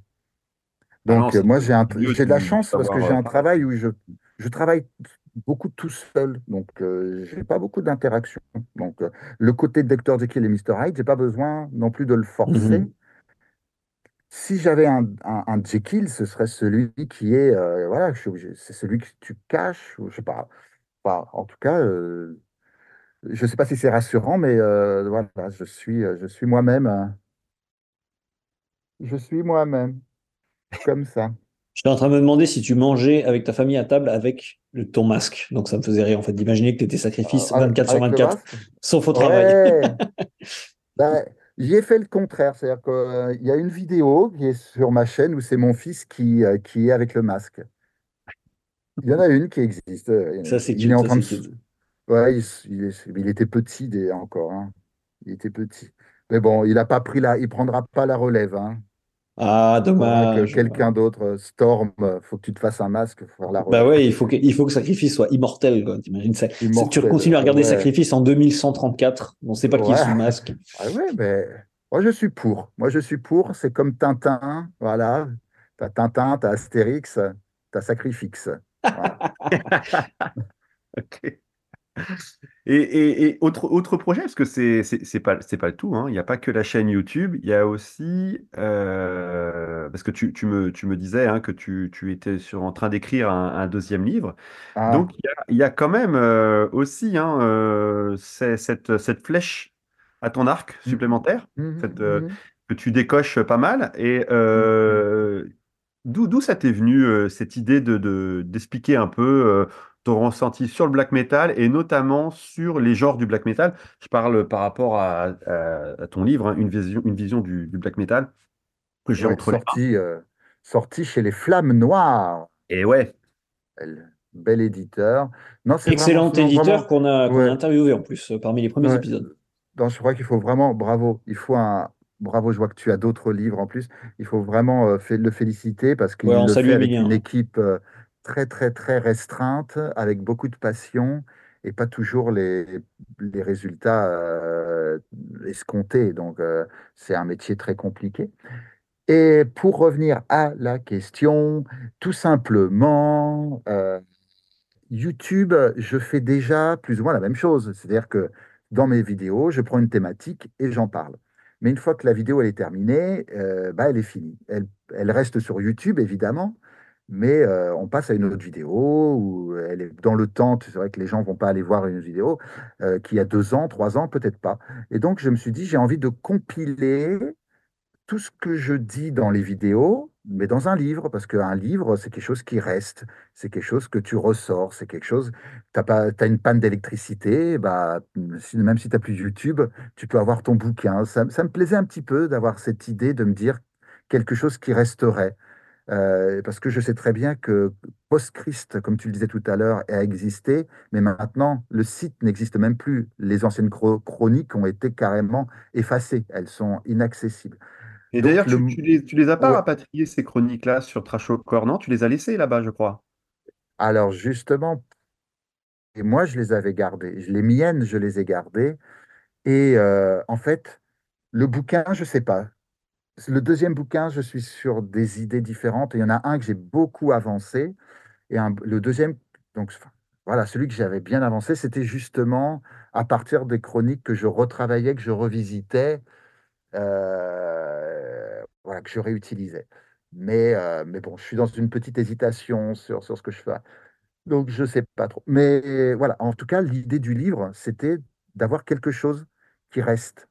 Ah non, Donc, euh, moi, j'ai de la chance parce que j'ai euh, un parler. travail où je, je travaille beaucoup tout seul. Donc, euh, j'ai pas beaucoup d'interaction. Donc, euh, le côté de Dr. Jekyll et Mr. Hyde, j'ai pas besoin non plus de le forcer. Mhm. Si j'avais un, un, un Jekyll, ce serait celui qui est, euh, voilà, c'est celui que tu caches, ou je sais pas. Enfin, en tout cas, euh, je sais pas si c'est rassurant, mais euh, voilà, je suis, euh, je suis moi-même. hein. Je suis moi-même, comme ça. J'étais en train de me demander si tu mangeais avec ta famille à table avec le, ton masque. Donc ça me faisait rire en fait d'imaginer que tu étais sacrifice Euh, 24 sur avec le 24, masque? sauf au travail. Ouais. Ben, j'y ai fait le contraire. C'est-à-dire qu'il y a une vidéo qui est sur ma chaîne où c'est mon fils qui, euh, qui est avec le masque. Il y en a une qui existe. euh, Ça c'est Il est en train de. Ouais, il, s- il est- il était petit encore. hein. Il était petit. Mais bon, il a pas pris la, il prendra pas la relève. Hein. Ah, dommage. quelqu'un d'autre, euh, Storm, faut que tu te fasses un masque pour la Bah ouais, il faut que, il faut que Sacrifice soit immortel, quoi. T'imagines ça? c'est- Tu Immortel. continues à regarder ouais. Sacrifice en 2134. On sait pas qui est sous masque. Ah ouais, mais moi je suis pour. Moi je suis pour. C'est comme Tintin. Voilà. T'as Tintin, t'as Astérix, t'as Sacrifix. Voilà. Ok. Et, et- et autre, autre projet, parce que c'est c'est pas, c'est pas le tout, hein. Il n'y a pas que la chaîne YouTube, il y a aussi, euh, parce que tu, tu me, tu me disais hein, que tu, tu étais sur, en train d'écrire un, un deuxième livre. Ah, Donc il y a, il y a quand même euh, aussi hein, euh, c'est- cette, cette flèche à ton arc mhm, supplémentaire, mhm, euh, mhm, que tu décoches pas mal. Et mhm. euh, d'où, d'où ça t'est venu, euh, cette idée de, de- d'expliquer un peu ton ressenti sur le black metal et notamment sur les genres du black metal. Je parle par rapport à, à- à ton livre, hein, une vision, une vision du, du black metal que j'ai Ouais, entre les mains. sorti, euh, sorti chez les Flammes Noires. Et ouais, Bel, bel éditeur. Non, vraiment, Excellent éditeur vraiment, qu'on a, interviewé en plus euh, parmi les premiers ouais. épisodes. Non, je crois qu'il faut vraiment, bravo, il faut un, bravo, je vois que tu as d'autres livres en plus, il faut vraiment euh, le féliciter parce qu'il Ouais, le salue fait avec une hein. équipe euh, très, très, très restreinte, avec beaucoup de passion et pas toujours les, les résultats euh, escomptés. Donc, euh, c'est un métier très compliqué. Et pour revenir à la question, tout simplement, euh, YouTube, je fais déjà plus ou moins la même chose. C'est-à-dire que dans mes vidéos, je prends une thématique et j'en parle. Mais une fois que la vidéo est terminée, bah, elle est finie. Elle, elle reste sur YouTube, évidemment, mais euh, on passe à une autre vidéo où elle est dans le temps. C'est vrai que les gens vont pas aller voir une vidéo euh, qui a deux ans, trois ans, peut-être pas. Et donc, je me suis dit, j'ai envie de compiler tout ce que je dis dans les vidéos, mais dans un livre, parce qu'un livre, c'est quelque chose qui reste, c'est quelque chose que tu ressors, c'est quelque chose, tu as, t'as une panne d'électricité, bah, même si tu n'as plus YouTube, tu peux avoir ton bouquin. Ça me plaisait un petit peu d'avoir cette idée de me dire quelque chose qui resterait. Euh, parce que je sais très bien que Post-Christ, comme tu le disais tout à l'heure, a existé, mais maintenant, le site n'existe même plus. Les anciennes chro- chroniques ont été carrément effacées, elles sont inaccessibles. Et d'ailleurs, le, tu, tu les, tu les as pas ouais. rapatriés, ces chroniques-là, sur Trash non? Tu les as laissées là-bas, je crois. Alors justement, et moi, je les avais gardées. Les miennes, je les ai gardées. Et euh, en fait, le bouquin, je sais pas. Le deuxième bouquin, je suis sur des idées différentes. Il y en a un que j'ai beaucoup avancé. Et le deuxième, donc voilà, celui que j'avais bien avancé, c'était justement à partir des chroniques que je retravaillais, que je revisitais, euh, voilà, que je réutilisais. Mais, euh, mais bon, je suis dans une petite hésitation sur, sur ce que je fais. Donc, je sais pas trop. Mais voilà, en tout cas, l'idée du livre, c'était d'avoir quelque chose qui reste,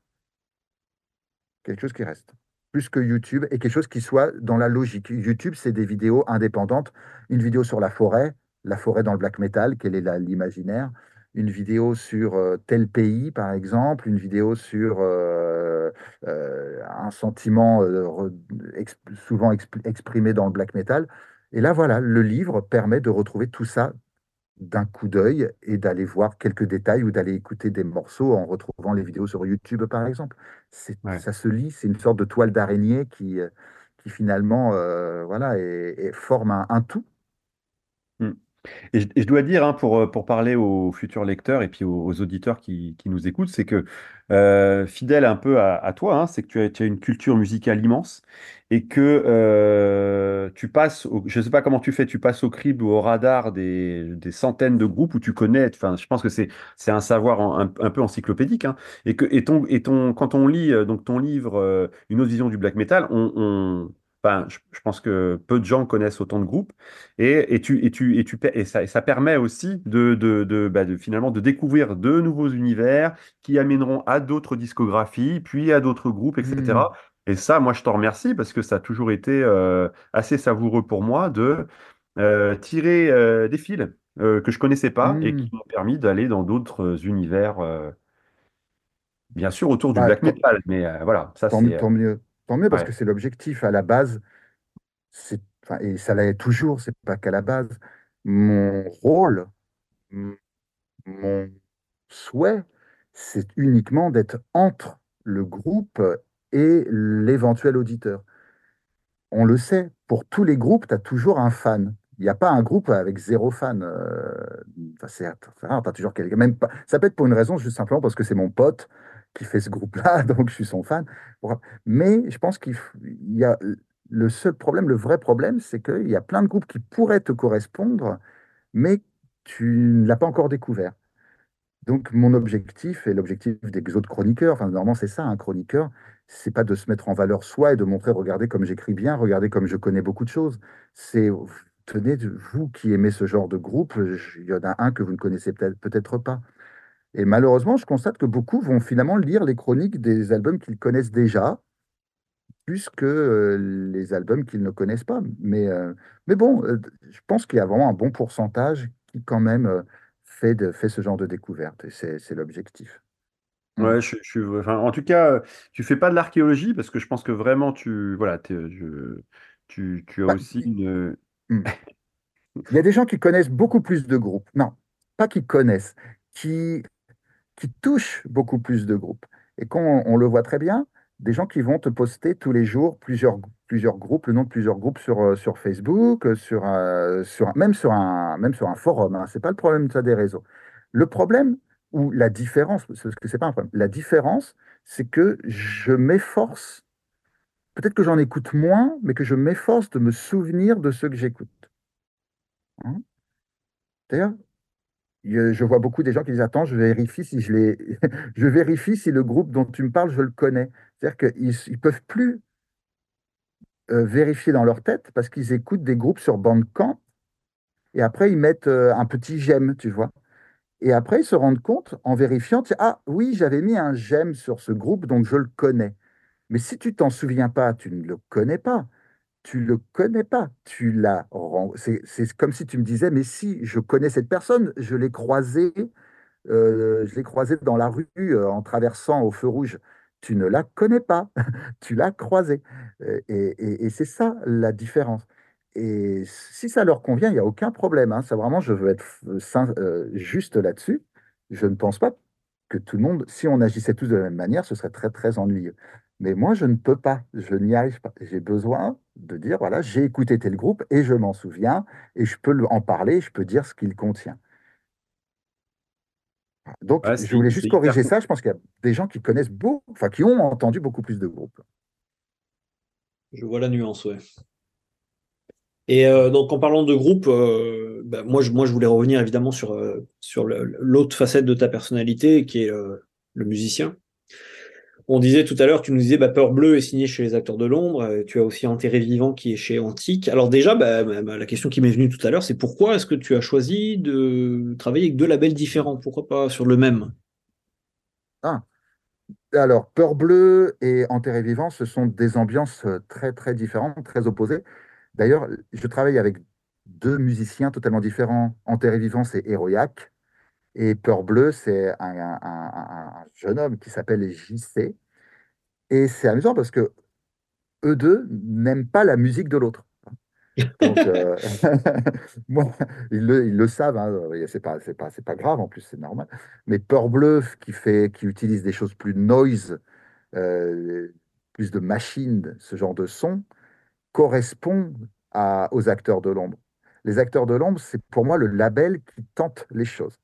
quelque chose qui reste, plus que YouTube, et quelque chose qui soit dans la logique. YouTube, c'est des vidéos indépendantes. Une vidéo sur la forêt, la forêt dans le black metal, quel est l'imaginaire. Une vidéo sur euh, tel pays, par exemple. Une vidéo sur euh, euh, un sentiment souvent exp- exprimé dans le black metal. Et là, voilà, le livre permet de retrouver tout ça d'un coup d'œil et d'aller voir quelques détails ou d'aller écouter des morceaux en retrouvant les vidéos sur YouTube, par exemple. Ouais. ça se lit, c'est une sorte de toile d'araignée qui, euh, qui finalement euh, voilà, et, et forme un, un tout. Et je, dois dire, hein, pour, euh, pour parler aux futurs lecteurs et puis aux, auditeurs qui, qui nous écoutent, c'est que euh, fidèle un peu à, toi, hein, c'est que tu as, une culture musicale immense et que euh, tu passes, je ne sais pas comment tu fais, tu passes au crible ou au radar des, des centaines de groupes où tu connais, je pense que c'est, un savoir un, peu encyclopédique, hein, et que et ton, et ton, quand on lit donc ton livre Une autre vision du black metal, on- enfin, je, je pense que peu de gens connaissent autant de groupes. Et, et, tu, et, tu, et, tu, et, ça, et ça permet aussi de, de, de, bah, de finalement de découvrir de nouveaux univers qui amèneront à d'autres discographies, puis à d'autres groupes, etc. Et ça, moi, je t'en remercie parce que ça a toujours été euh, assez savoureux pour moi de euh, tirer euh, des fils que je connaissais pas et qui m'ont permis d'aller dans d'autres univers, bien sûr, autour du Bah, black metal. Mais voilà, ça, c'est... tant mieux. Tant mieux parce que c'est l'objectif à la base. C'est, et ça l'est toujours, c'est pas qu'à la base. Mon rôle, mon souhait, c'est uniquement d'être entre le groupe et l'éventuel auditeur. On le sait, pour tous les groupes, tu as toujours un fan. Il n'y a pas un groupe avec zéro fan. euh, c'est c'est rare, tu as toujours quelqu'un. Même pas, ça peut être pour une raison, juste simplement parce que c'est mon pote qui fait ce groupe-là, donc je suis son fan. Mais je pense qu'il y a le seul problème, le vrai problème, c'est qu'il y a plein de groupes qui pourraient te correspondre, mais tu ne l'as pas encore découvert. Donc, mon objectif et l'objectif des autres chroniqueurs, enfin, normalement, c'est ça, un chroniqueur, c'est pas de se mettre en valeur soi et de montrer, regardez comme j'écris bien, regardez comme je connais beaucoup de choses. C'est, tenez, vous qui aimez ce genre de groupe, il y en a un que vous ne connaissez peut-être pas. Et malheureusement, je constate que beaucoup vont finalement lire les chroniques des albums qu'ils connaissent déjà, plus que euh, les albums qu'ils ne connaissent pas. Mais, euh, mais bon, euh, je pense qu'il y a vraiment un bon pourcentage qui, quand même, fait, de, fait ce genre de découverte. Et c'est l'objectif. Ouais, je, je enfin, en tout cas, tu fais pas de l'archéologie parce que je pense que vraiment tu, voilà, je, tu, tu as Bah, aussi une. mm. Il y a des gens qui connaissent beaucoup plus de groupes. Non, pas qui connaissent, qui, qui touchent beaucoup plus de groupes. Et quand on, le voit très bien, des gens qui vont te poster tous les jours plusieurs, plusieurs groupes, le nom de plusieurs groupes sur, euh, sur Facebook, euh, sur, un- sur, même, sur un, même sur un forum. Hein. C'est pas le problème des réseaux. Le problème, ou la différence, que pas un problème, la différence, c'est que je m'efforce, peut-être que j'en écoute moins, mais que je m'efforce de me souvenir de ceux que j'écoute. Hein? D'ailleurs, je vois beaucoup des gens qui disent, attends, je vérifie si je les... je vérifie si le groupe dont tu me parles, je le connais. C'est-à-dire qu'ils ils peuvent plus euh, vérifier dans leur tête parce qu'ils écoutent des groupes sur Bandcamp et après ils mettent euh, un petit j'aime, tu vois. Et après ils se rendent compte en vérifiant, ah oui, j'avais mis un j'aime sur ce groupe, donc je le connais. Mais si tu t'en souviens pas, tu ne le connais pas. Tu le connais pas. Tu l'as. C'est comme si tu me disais, mais si, je connais cette personne, je l'ai croisée euh, je l'ai croisée dans la rue euh, en traversant au feu rouge. Tu ne la connais pas, tu l'as croisée. Euh, Et, et- c'est ça la différence. Et si ça leur convient, il n'y a aucun problème. hein. Ça vraiment, je veux être juste là-dessus. Je ne pense pas que tout le monde, si on agissait tous de la même manière, ce serait très, très ennuyeux. Mais moi, je ne peux pas, je n'y arrive pas. J'ai besoin de dire, voilà, j'ai écouté tel groupe et je m'en souviens et je peux en parler, je peux dire ce qu'il contient. Donc, Ouais, je voulais juste corriger ça. Je pense qu'il y a des gens qui connaissent beaucoup, enfin, qui ont entendu beaucoup plus de groupes. Je vois la nuance, ouais. Et euh, donc, en parlant de groupe, euh, bah, moi, je, moi, je voulais revenir évidemment sur, euh, sur l'autre facette de ta personnalité, qui est euh, le musicien. On disait tout à l'heure, tu nous disais, bah, Peur Bleue est signé chez les Acteurs de l'Ombre, euh, tu as aussi Enterré Vivant qui est chez Antique. Alors déjà, bah, bah, la question qui m'est venue tout à l'heure, c'est pourquoi est-ce que tu as choisi de travailler avec deux labels différents? Pourquoi pas sur le même? Ah, alors, Peur Bleue et Enterré Vivant, ce sont des ambiances euh, très, très différentes, très opposées. D'ailleurs, je travaille avec deux musiciens totalement différents. Enterré Vivant, c'est Héroïac. Et Peur Bleue, c'est un, un- un- un jeune homme qui s'appelle JC. Et c'est amusant parce que eux deux n'aiment pas la musique de l'autre. Donc, euh, moi, ils le, savent, hein, c'est pas, grave, en plus, c'est normal. Mais Peur Bleue, qui fait, qui utilise des choses plus noise, euh, plus de machines, ce genre de son, correspond aux acteurs de l'ombre. Les acteurs de l'ombre, c'est pour moi le label qui tente les choses.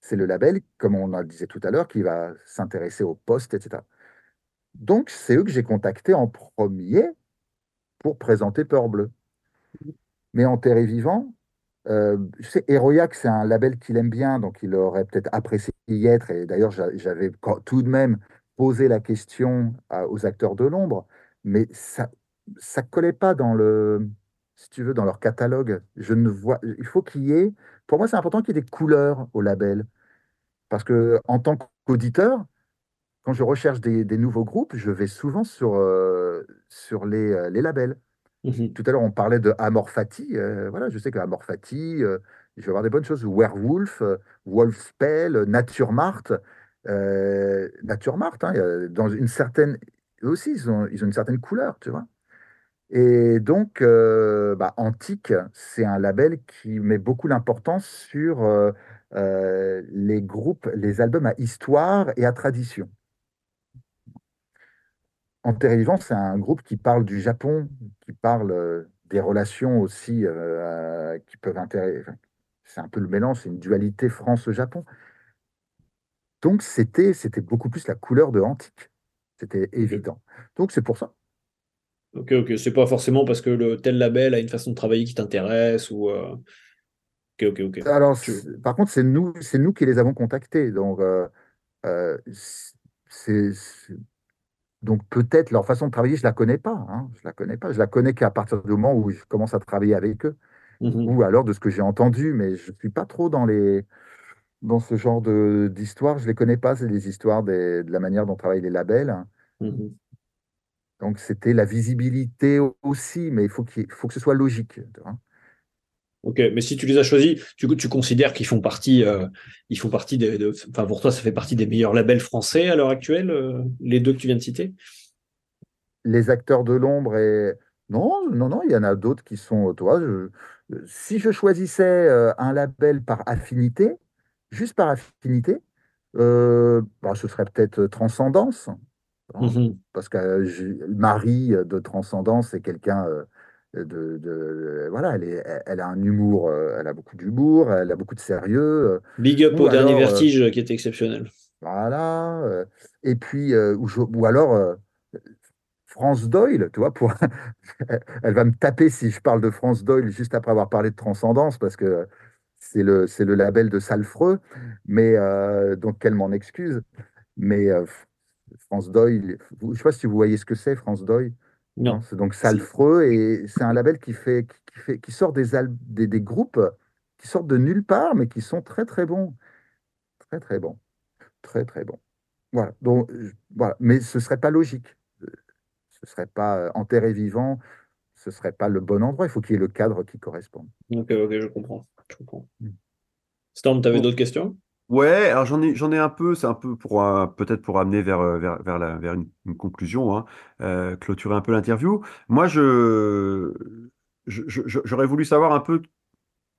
C'est le label, comme on le disait tout à l'heure, qui va s'intéresser au poste, etc. Donc, c'est eux que j'ai contactés en premier pour présenter Peur Bleue. Mais en Terre Vivant, euh, je sais, c'est un label qu'il aime bien, donc il aurait peut-être apprécié y être. Et d'ailleurs, j'a- j'avais tout de même posé la question aux acteurs de l'ombre, mais ça ça collait pas dans le, si tu veux, dans leur catalogue. Je ne vois, il faut qu'il y ait, pour moi, c'est important qu'il y ait des couleurs au label, parce que en tant qu'auditeur, quand je recherche des, des nouveaux groupes, je vais souvent sur, euh, sur les, euh, les labels. Mhm. Tout à l'heure, on parlait de Amor Fati. euh, voilà, je sais que Amor Fati, euh, je vais avoir des bonnes choses. Werewolf, Wolfspell, Naturemart. Naturemart, hein, dans une certaine. Eux aussi, ils ont, ils ont une certaine couleur, tu vois. Et donc, euh, bah, Antique, c'est un label qui met beaucoup l'importance sur euh, euh, les groupes, les albums à histoire et à tradition. Vivant, c'est un groupe qui parle du Japon, qui parle des relations aussi qui peuvent intéresser. c'est un peu le mélange, c'est une dualité France-Japon. Donc, c'était, beaucoup plus la couleur de Antique. C'était évident. Donc, c'est pour ça. Ok, ok. C'est pas forcément parce que le tel label a une façon de travailler qui t'intéresse ou. euh, Ok, ok, ok. Alors, par contre, c'est nous, c'est nous qui les avons contactés. Donc, euh, euh, c'est, donc peut-être leur façon de travailler, je la connais pas. hein, je la connais pas. Je la connais qu'à partir du moment où je commence à travailler avec eux, Mhm, ou alors de ce que j'ai entendu, mais je suis pas trop dans les, dans ce genre de d'histoire. Je les connais pas. C'est des histoires des- de la manière dont travaillent les labels. mhm. Donc, c'était la visibilité aussi, mais il faut qu'il faut que ce soit logique. Ok, mais si tu les as choisis, tu, tu considères qu'ils font partie, euh, ils font partie des, de- enfin pour toi, ça fait partie des meilleurs labels français à l'heure actuelle, euh, les deux que tu viens de citer? les acteurs de l'ombre et non, non, non, il y en a d'autres qui sont, toi, je- si je choisissais euh, un label par affinité, juste par affinité, euh, bah, ce serait peut-être Transcendance, hein, Mhm. parce que euh, Marie de Transcendance est quelqu'un euh, de, de- voilà, elle est, elle a un humour, euh, elle a beaucoup d'humour, elle a beaucoup de sérieux, euh, Big up ou au dernier alors, euh, Vertige euh, qui était exceptionnel. voilà, euh, et puis, euh, ou, je- ou alors euh, France Doyle, tu vois, pour... elle va me taper si je parle de France Doyle juste après avoir parlé de Transcendance, parce que c'est le, c'est le label de Salfreux, mais euh, donc qu'elle m'en excuse. Mais euh, France Doyle, je ne sais pas si vous voyez ce que c'est, France Doyle. Non, Non. c'est donc. Salfreux et c'est un label qui fait, qui fait, qui sort des, al- des, des groupes qui sortent de nulle part, mais qui sont très très bons. Très très bons. Très très bons. Voilà. Donc, euh, voilà. Mais ce serait pas logique. Euh, Ce serait pas euh, enterré vivant. Ce serait pas le bon endroit. Il faut qu'il y ait le cadre qui corresponde. Ok, ok, je comprends. Je comprends. Mm. Storm, tu avais d'autres questions? Ouais, alors j'en ai, j'en ai un peu, c'est un peu pour un- peut-être pour amener vers, euh, vers, vers, la, vers une, une conclusion, hein, euh, clôturer un peu l'interview. Moi, je, je- je- j'aurais voulu savoir un peu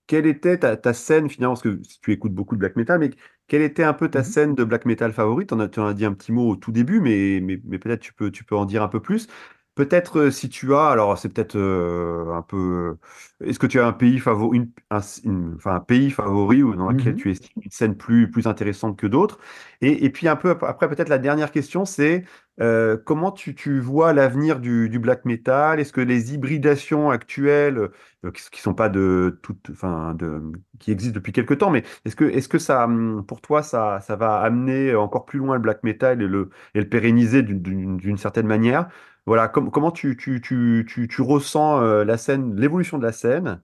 quelle était ta, ta scène finalement, parce que tu écoutes beaucoup de black metal, mais quelle était un peu ta Mhm. scène de black metal favorite? Tu en as, tu en as dit un petit mot au tout début, mais, mais, mais peut-être tu peux, tu peux en dire un peu plus. Peut-être euh, si tu as, alors c'est peut-être euh, un peu. Est-ce que tu as un pays favori, une- un, une- enfin, un pays favori ou dans lequel Mhm. tu estimes une scène plus, plus intéressante que d'autres? Et, et puis un peu ap- après, peut-être la dernière question, c'est euh, comment tu, tu vois l'avenir du, du black metal? Est-ce que les hybridations actuelles euh, qui, qui sont pas de toutes, enfin, de, qui existent depuis quelque temps, mais est-ce que, est-ce que ça, hum, pour toi, ça, ça va amener encore plus loin le black metal et le, et le pérenniser d'une certaine manière? Voilà, com- comment tu, ressens euh, la scène, l'évolution de la scène?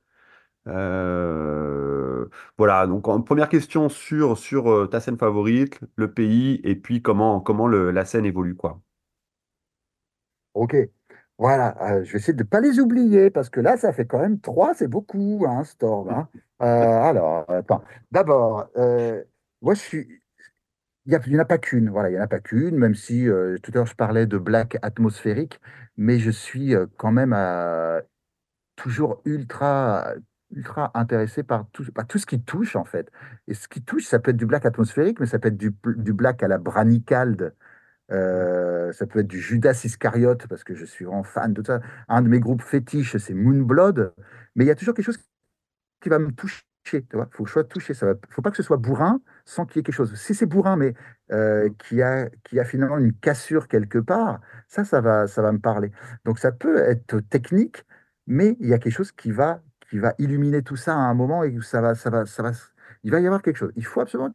Euh, voilà, donc première question sur, euh, ta scène favorite, le pays, et puis comment, la scène évolue, quoi. Ok. Voilà. Je vais essayer de ne pas les oublier parce que là, ça fait quand même trois. C'est beaucoup, hein, Storm. hein. Alors. D'abord, moi, je suis. Il n'y en a pas qu'une, voilà, il n'y en a pas qu'une, même si euh, tout à l'heure je parlais de black atmosphérique, mais je suis euh, quand même toujours ultra, ultra intéressé par tout, par tout ce qui touche en fait. Et ce qui touche, ça peut être du black atmosphérique, mais ça peut être du, du black à la Branicalde, euh, ça peut être du Judas Iscariote, parce que je suis vraiment fan de ça. Un de mes groupes fétiches, c'est Moonblood, mais il y a toujours quelque chose qui va me toucher. Tu vois, faut que je sois touché. Ça va, faut pas que ce soit bourrin sans qu'il y ait quelque chose. Si c'est bourrin, mais euh, qui a, qui a finalement une cassure quelque part, ça, ça va, ça va me parler. Donc ça peut être technique, mais il y a quelque chose qui va, qui va illuminer tout ça à un moment et ça va, ça va, ça va, il va y avoir quelque chose. Il faut absolument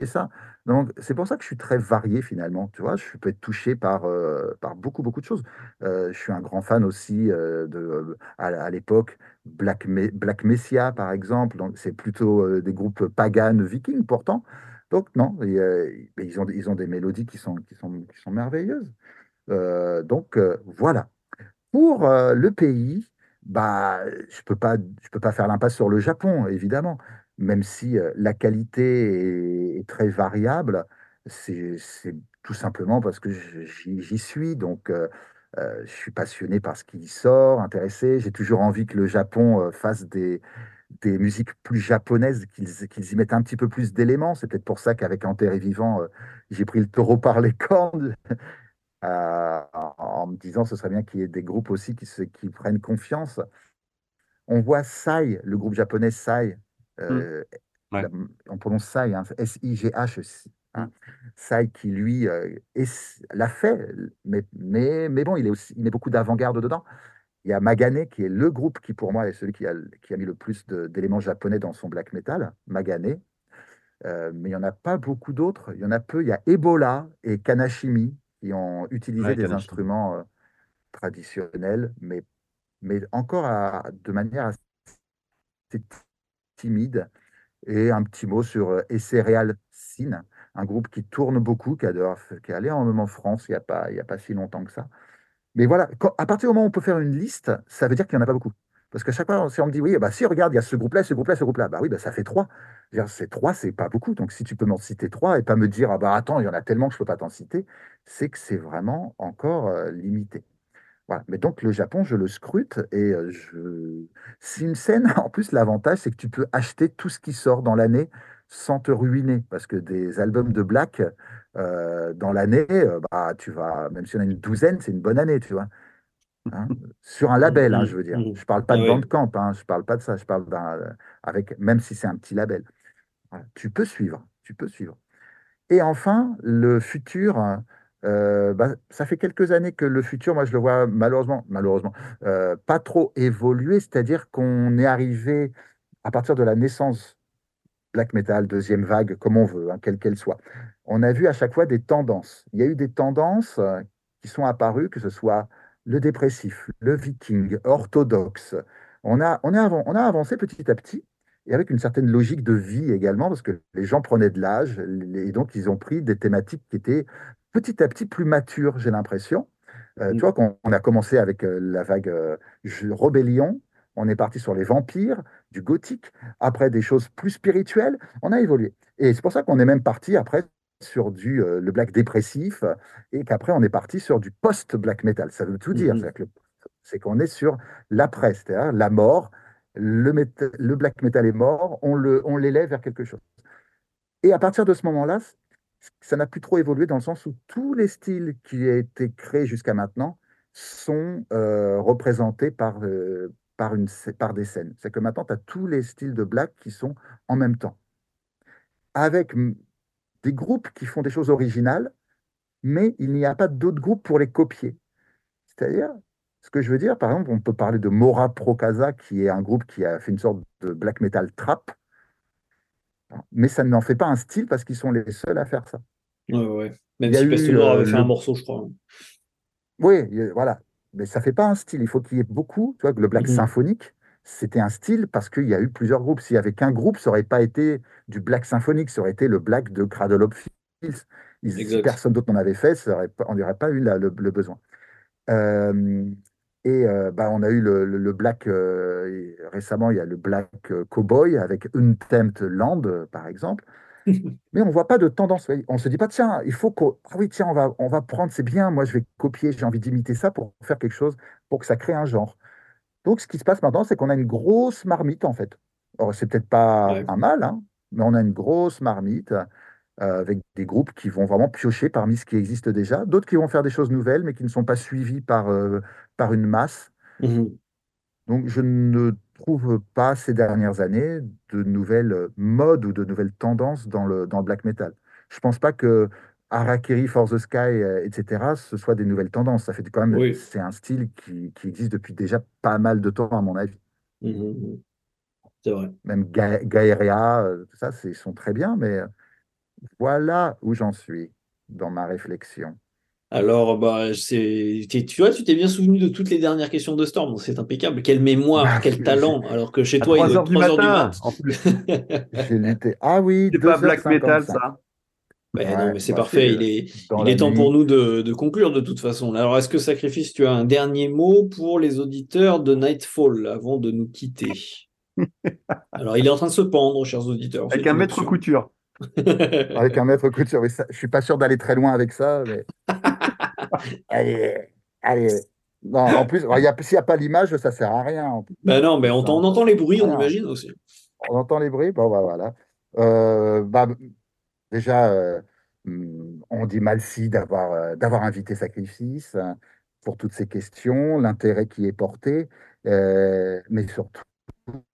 et ça. Donc, c'est pour ça que je suis très varié finalement. Tu vois, je peux être touché par, euh, par beaucoup, beaucoup de choses. Euh, je suis un grand fan aussi euh, de, à, l'époque, Black, Black Messiah, par exemple. Donc, c'est plutôt des groupes pagan vikings pourtant. Donc, non, ils ont, ils ont des mélodies qui sont, qui sont, qui sont merveilleuses. Donc, voilà. Pour le pays, bah, je peux pas, peux pas faire l'impasse sur le Japon, évidemment, même si la qualité est, très variable. C'est, tout simplement parce que j'y suis, donc je suis passionné par ce qui y sort, intéressé. J'ai toujours envie que le Japon fasse des, musiques plus japonaises, qu'ils y mettent un petit peu plus d'éléments. C'est peut-être pour ça qu'avec Enterré Vivant, euh, j'ai pris le taureau par les cornes euh, en, me disant ce serait bien qu'il y ait des groupes aussi qui, prennent confiance. On voit Sai, le groupe japonais Sai. Euh, Ouais. la- on prononce Sai, hein, S-I-G-H, hein, Sai qui lui euh, l'a fait, mais, mais, mais bon, il, est aussi, il met beaucoup d'avant-garde dedans. Il y a Magane qui est le groupe qui pour moi est celui qui a, qui a mis le plus d'éléments japonais dans son black metal, Magane. Euh, mais il n'y en a pas beaucoup d'autres. Il y en a peu. Il y a Ebola et Kanashimi qui ont utilisé Ouais, des instruments euh, traditionnels, mais, mais encore à- de manière assez timide. Et un petit mot sur euh, Essereal Sin, un groupe qui tourne beaucoup, qui, adore, qui est allé en même en France il n'y a pas, a pas si longtemps que ça. Mais voilà, à partir du moment où on peut faire une liste, ça veut dire qu'il n'y en a pas beaucoup. Parce qu'à chaque fois, si on me dit, oui, bah, si, regarde, il y a ce groupe-là, ce groupe-là, ce groupe-là, bah oui, bah, ça fait trois. C'est trois, c'est pas beaucoup. Donc si tu peux m'en citer trois et pas me dire, ah bah attends, il y en a tellement que je ne peux pas t'en citer, c'est que c'est vraiment encore euh, limité. Voilà. Mais donc le Japon, je le scrute et euh, je... c'est une scène. En plus, l'avantage, c'est que tu peux acheter tout ce qui sort dans l'année sans te ruiner. Parce que des albums de Black euh, dans l'année, euh, bah, tu vas, même si on a une douzaine, c'est une bonne année, tu vois. hein. Sur un label, hein, je Mhm, veux dire. mhm. Je parle pas Ah de oui. Bandcamp, hein, je parle pas de ça. Je parle d'un, avec, même si c'est un petit label. Voilà. Tu peux suivre, tu peux suivre. Et enfin, le futur, euh, bah, ça fait quelques années que le futur, moi je le vois malheureusement, malheureusement, euh, pas trop évoluer, c'est-à-dire qu'on est arrivé à partir de la naissance black metal, deuxième vague, comme on veut, hein, quelle qu'elle soit. On a vu à chaque fois des tendances. Il y a eu des tendances euh, qui sont apparues, que ce soit le dépressif, le viking, orthodoxe. On a, on, a, on a avancé petit à petit et avec une certaine logique de vie également, parce que les gens prenaient de l'âge et donc ils ont pris des thématiques qui étaient petit à petit plus matures, j'ai l'impression. Euh, tu vois, quand on a commencé avec euh, la vague euh, rébellion, on est parti sur les vampires, du gothique, après des choses plus spirituelles, on a évolué. Et c'est pour ça qu'on est même parti après sur du le black dépressif et qu'après on est parti sur du post-black metal. Ça veut tout dire. Mm-hmm. C'est qu'on est sur l'après, c'est-à-dire la mort, le, le, black metal est mort, on l'élève on vers quelque chose. Et à partir de ce moment-là, ça n'a plus trop évolué dans le sens où tous les styles qui ont été créés jusqu'à maintenant sont euh, représentés par, euh, par, par des scènes. C'est que maintenant, tu as tous les styles de black qui sont en même temps. Avec des groupes qui font des choses originales, mais il n'y a pas d'autres groupes pour les copier. C'est-à-dire, ce que je veux dire, par exemple, on peut parler de Mora Procasa, qui est un groupe qui a fait une sorte de black metal trap, mais ça n'en fait pas un style parce qu'ils sont les seuls à faire ça. Ouais, ouais. Même si Peste Noire avait fait un morceau, je crois. Oui, voilà. Mais ça fait pas un style. Il faut qu'il y ait beaucoup. Tu vois, le black mhm. symphonique, c'était un style parce qu'il y a eu plusieurs groupes. S'il y avait qu'un groupe, ça n'aurait pas été du black symphonique, ça aurait été le black de Cradle of Filth. Si personne d'autre n'en avait fait, on n'aurait pas eu le, besoin. Euh, et euh, bah, on a eu le, Black, euh, récemment, il y a le Black euh, Cowboy avec Untempt Land, par exemple. Mais on ne voit pas de tendance. On ne se dit pas, tiens, il faut que. Ah oui, tiens, on va, on va prendre, c'est bien, moi je vais copier, j'ai envie d'imiter ça pour faire quelque chose, pour que ça crée un genre. Donc ce qui se passe maintenant, c'est qu'on a une grosse marmite, en fait. Alors, c'est peut-être pas un mal, hein, mais on a une grosse marmite avec des groupes qui vont vraiment piocher parmi ce qui existe déjà, d'autres qui vont faire des choses nouvelles, mais qui ne sont pas suivis par, par une masse. Mmh Donc, je ne trouve pas ces dernières années de nouvelles modes ou de nouvelles tendances dans le, dans le black metal. Je ne pense pas que Harakiri, For the Sky, euh, etc., ce soit des nouvelles tendances. Ça fait quand même, c'est un style qui, qui, existe depuis déjà pas mal de temps, à mon avis. Mmh mmh c'est vrai. Même euh, tout ça, ils sont très bien, mais voilà où j'en suis dans ma réflexion. Alors, bah, c'est, tu vois, tu t'es bien souvenu de toutes les dernières questions de Storm, c'est impeccable. Quelle mémoire, bah, quel talent. Alors que chez toi, il est 3 heures du matin. En plus. ah oui, c'est pas black metal, ça. Ben non, mais c'est parfait. Il est, il est temps pour nous de, de, conclure de toute façon. Alors, est-ce que Sacrifice, tu as un dernier mot pour les auditeurs de Nightfall avant de nous quitter? Alors, il est en train de se pendre, chers auditeurs. Avec un maître couture. avec un maître couture. Je je suis pas sûr d'aller très loin avec ça. Mais... allez, allez. Non, en plus, s'il n'y a pas l'image, ça sert à rien. Ben non, mais on, entend les bruits, on imagine aussi. On entend les bruits, bon, bah, voilà. Euh, bah, déjà, euh, on dit merci d'avoir euh, d'avoir invité Sacrifice hein, pour toutes ces questions, l'intérêt qui est porté, mais surtout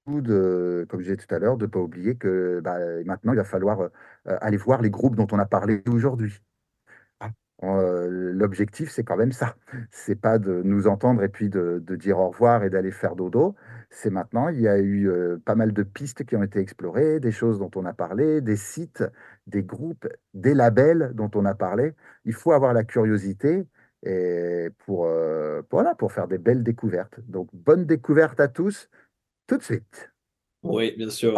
de, comme je disais tout à l'heure, de ne pas oublier que bah, maintenant, il va falloir euh, aller voir les groupes dont on a parlé aujourd'hui. Ah, euh, l'objectif, c'est quand même ça. C'est pas de nous entendre et puis de, dire au revoir et d'aller faire dodo. C'est maintenant, il y a eu euh, pas mal de pistes qui ont été explorées, des choses dont on a parlé, des sites, des groupes, des labels dont on a parlé. Il faut avoir la curiosité et pour, voilà, pour faire des belles découvertes. Donc, bonne découverte à tous tout de suite. Oui, bien sûr.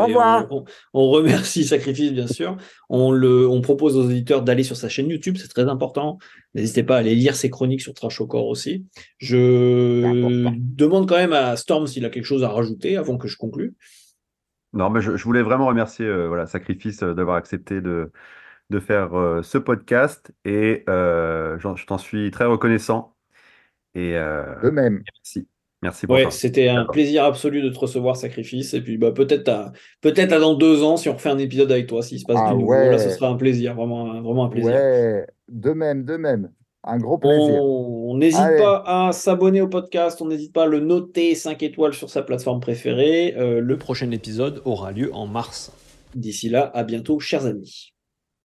On, remercie Sacrifice, bien sûr. On, le, on propose aux auditeurs d'aller sur sa chaîne YouTube, c'est très important. N'hésitez pas à aller lire ses chroniques sur Trash au corps aussi. Je demande quand même à Storm s'il a quelque chose à rajouter avant que je conclue. Non, mais je, voulais vraiment remercier euh, voilà, Sacrifice euh, d'avoir accepté de, de faire euh, ce podcast et je t'en suis très reconnaissant. Et, de même. Merci. Merci Ouais, c'était un plaisir absolu de te recevoir, Sacrifice. Et puis bah, peut-être peut-être dans deux ans, si on refait un épisode avec toi, s'il se passe ah du nouveau, là, ce sera un plaisir, vraiment, vraiment un plaisir. Ouais, de même, de même. Un gros plaisir. On n'hésite pas à s'abonner au podcast, on n'hésite pas à le noter 5 étoiles sur sa plateforme préférée. Euh, le prochain épisode aura lieu en mars. D'ici là, à bientôt, chers amis.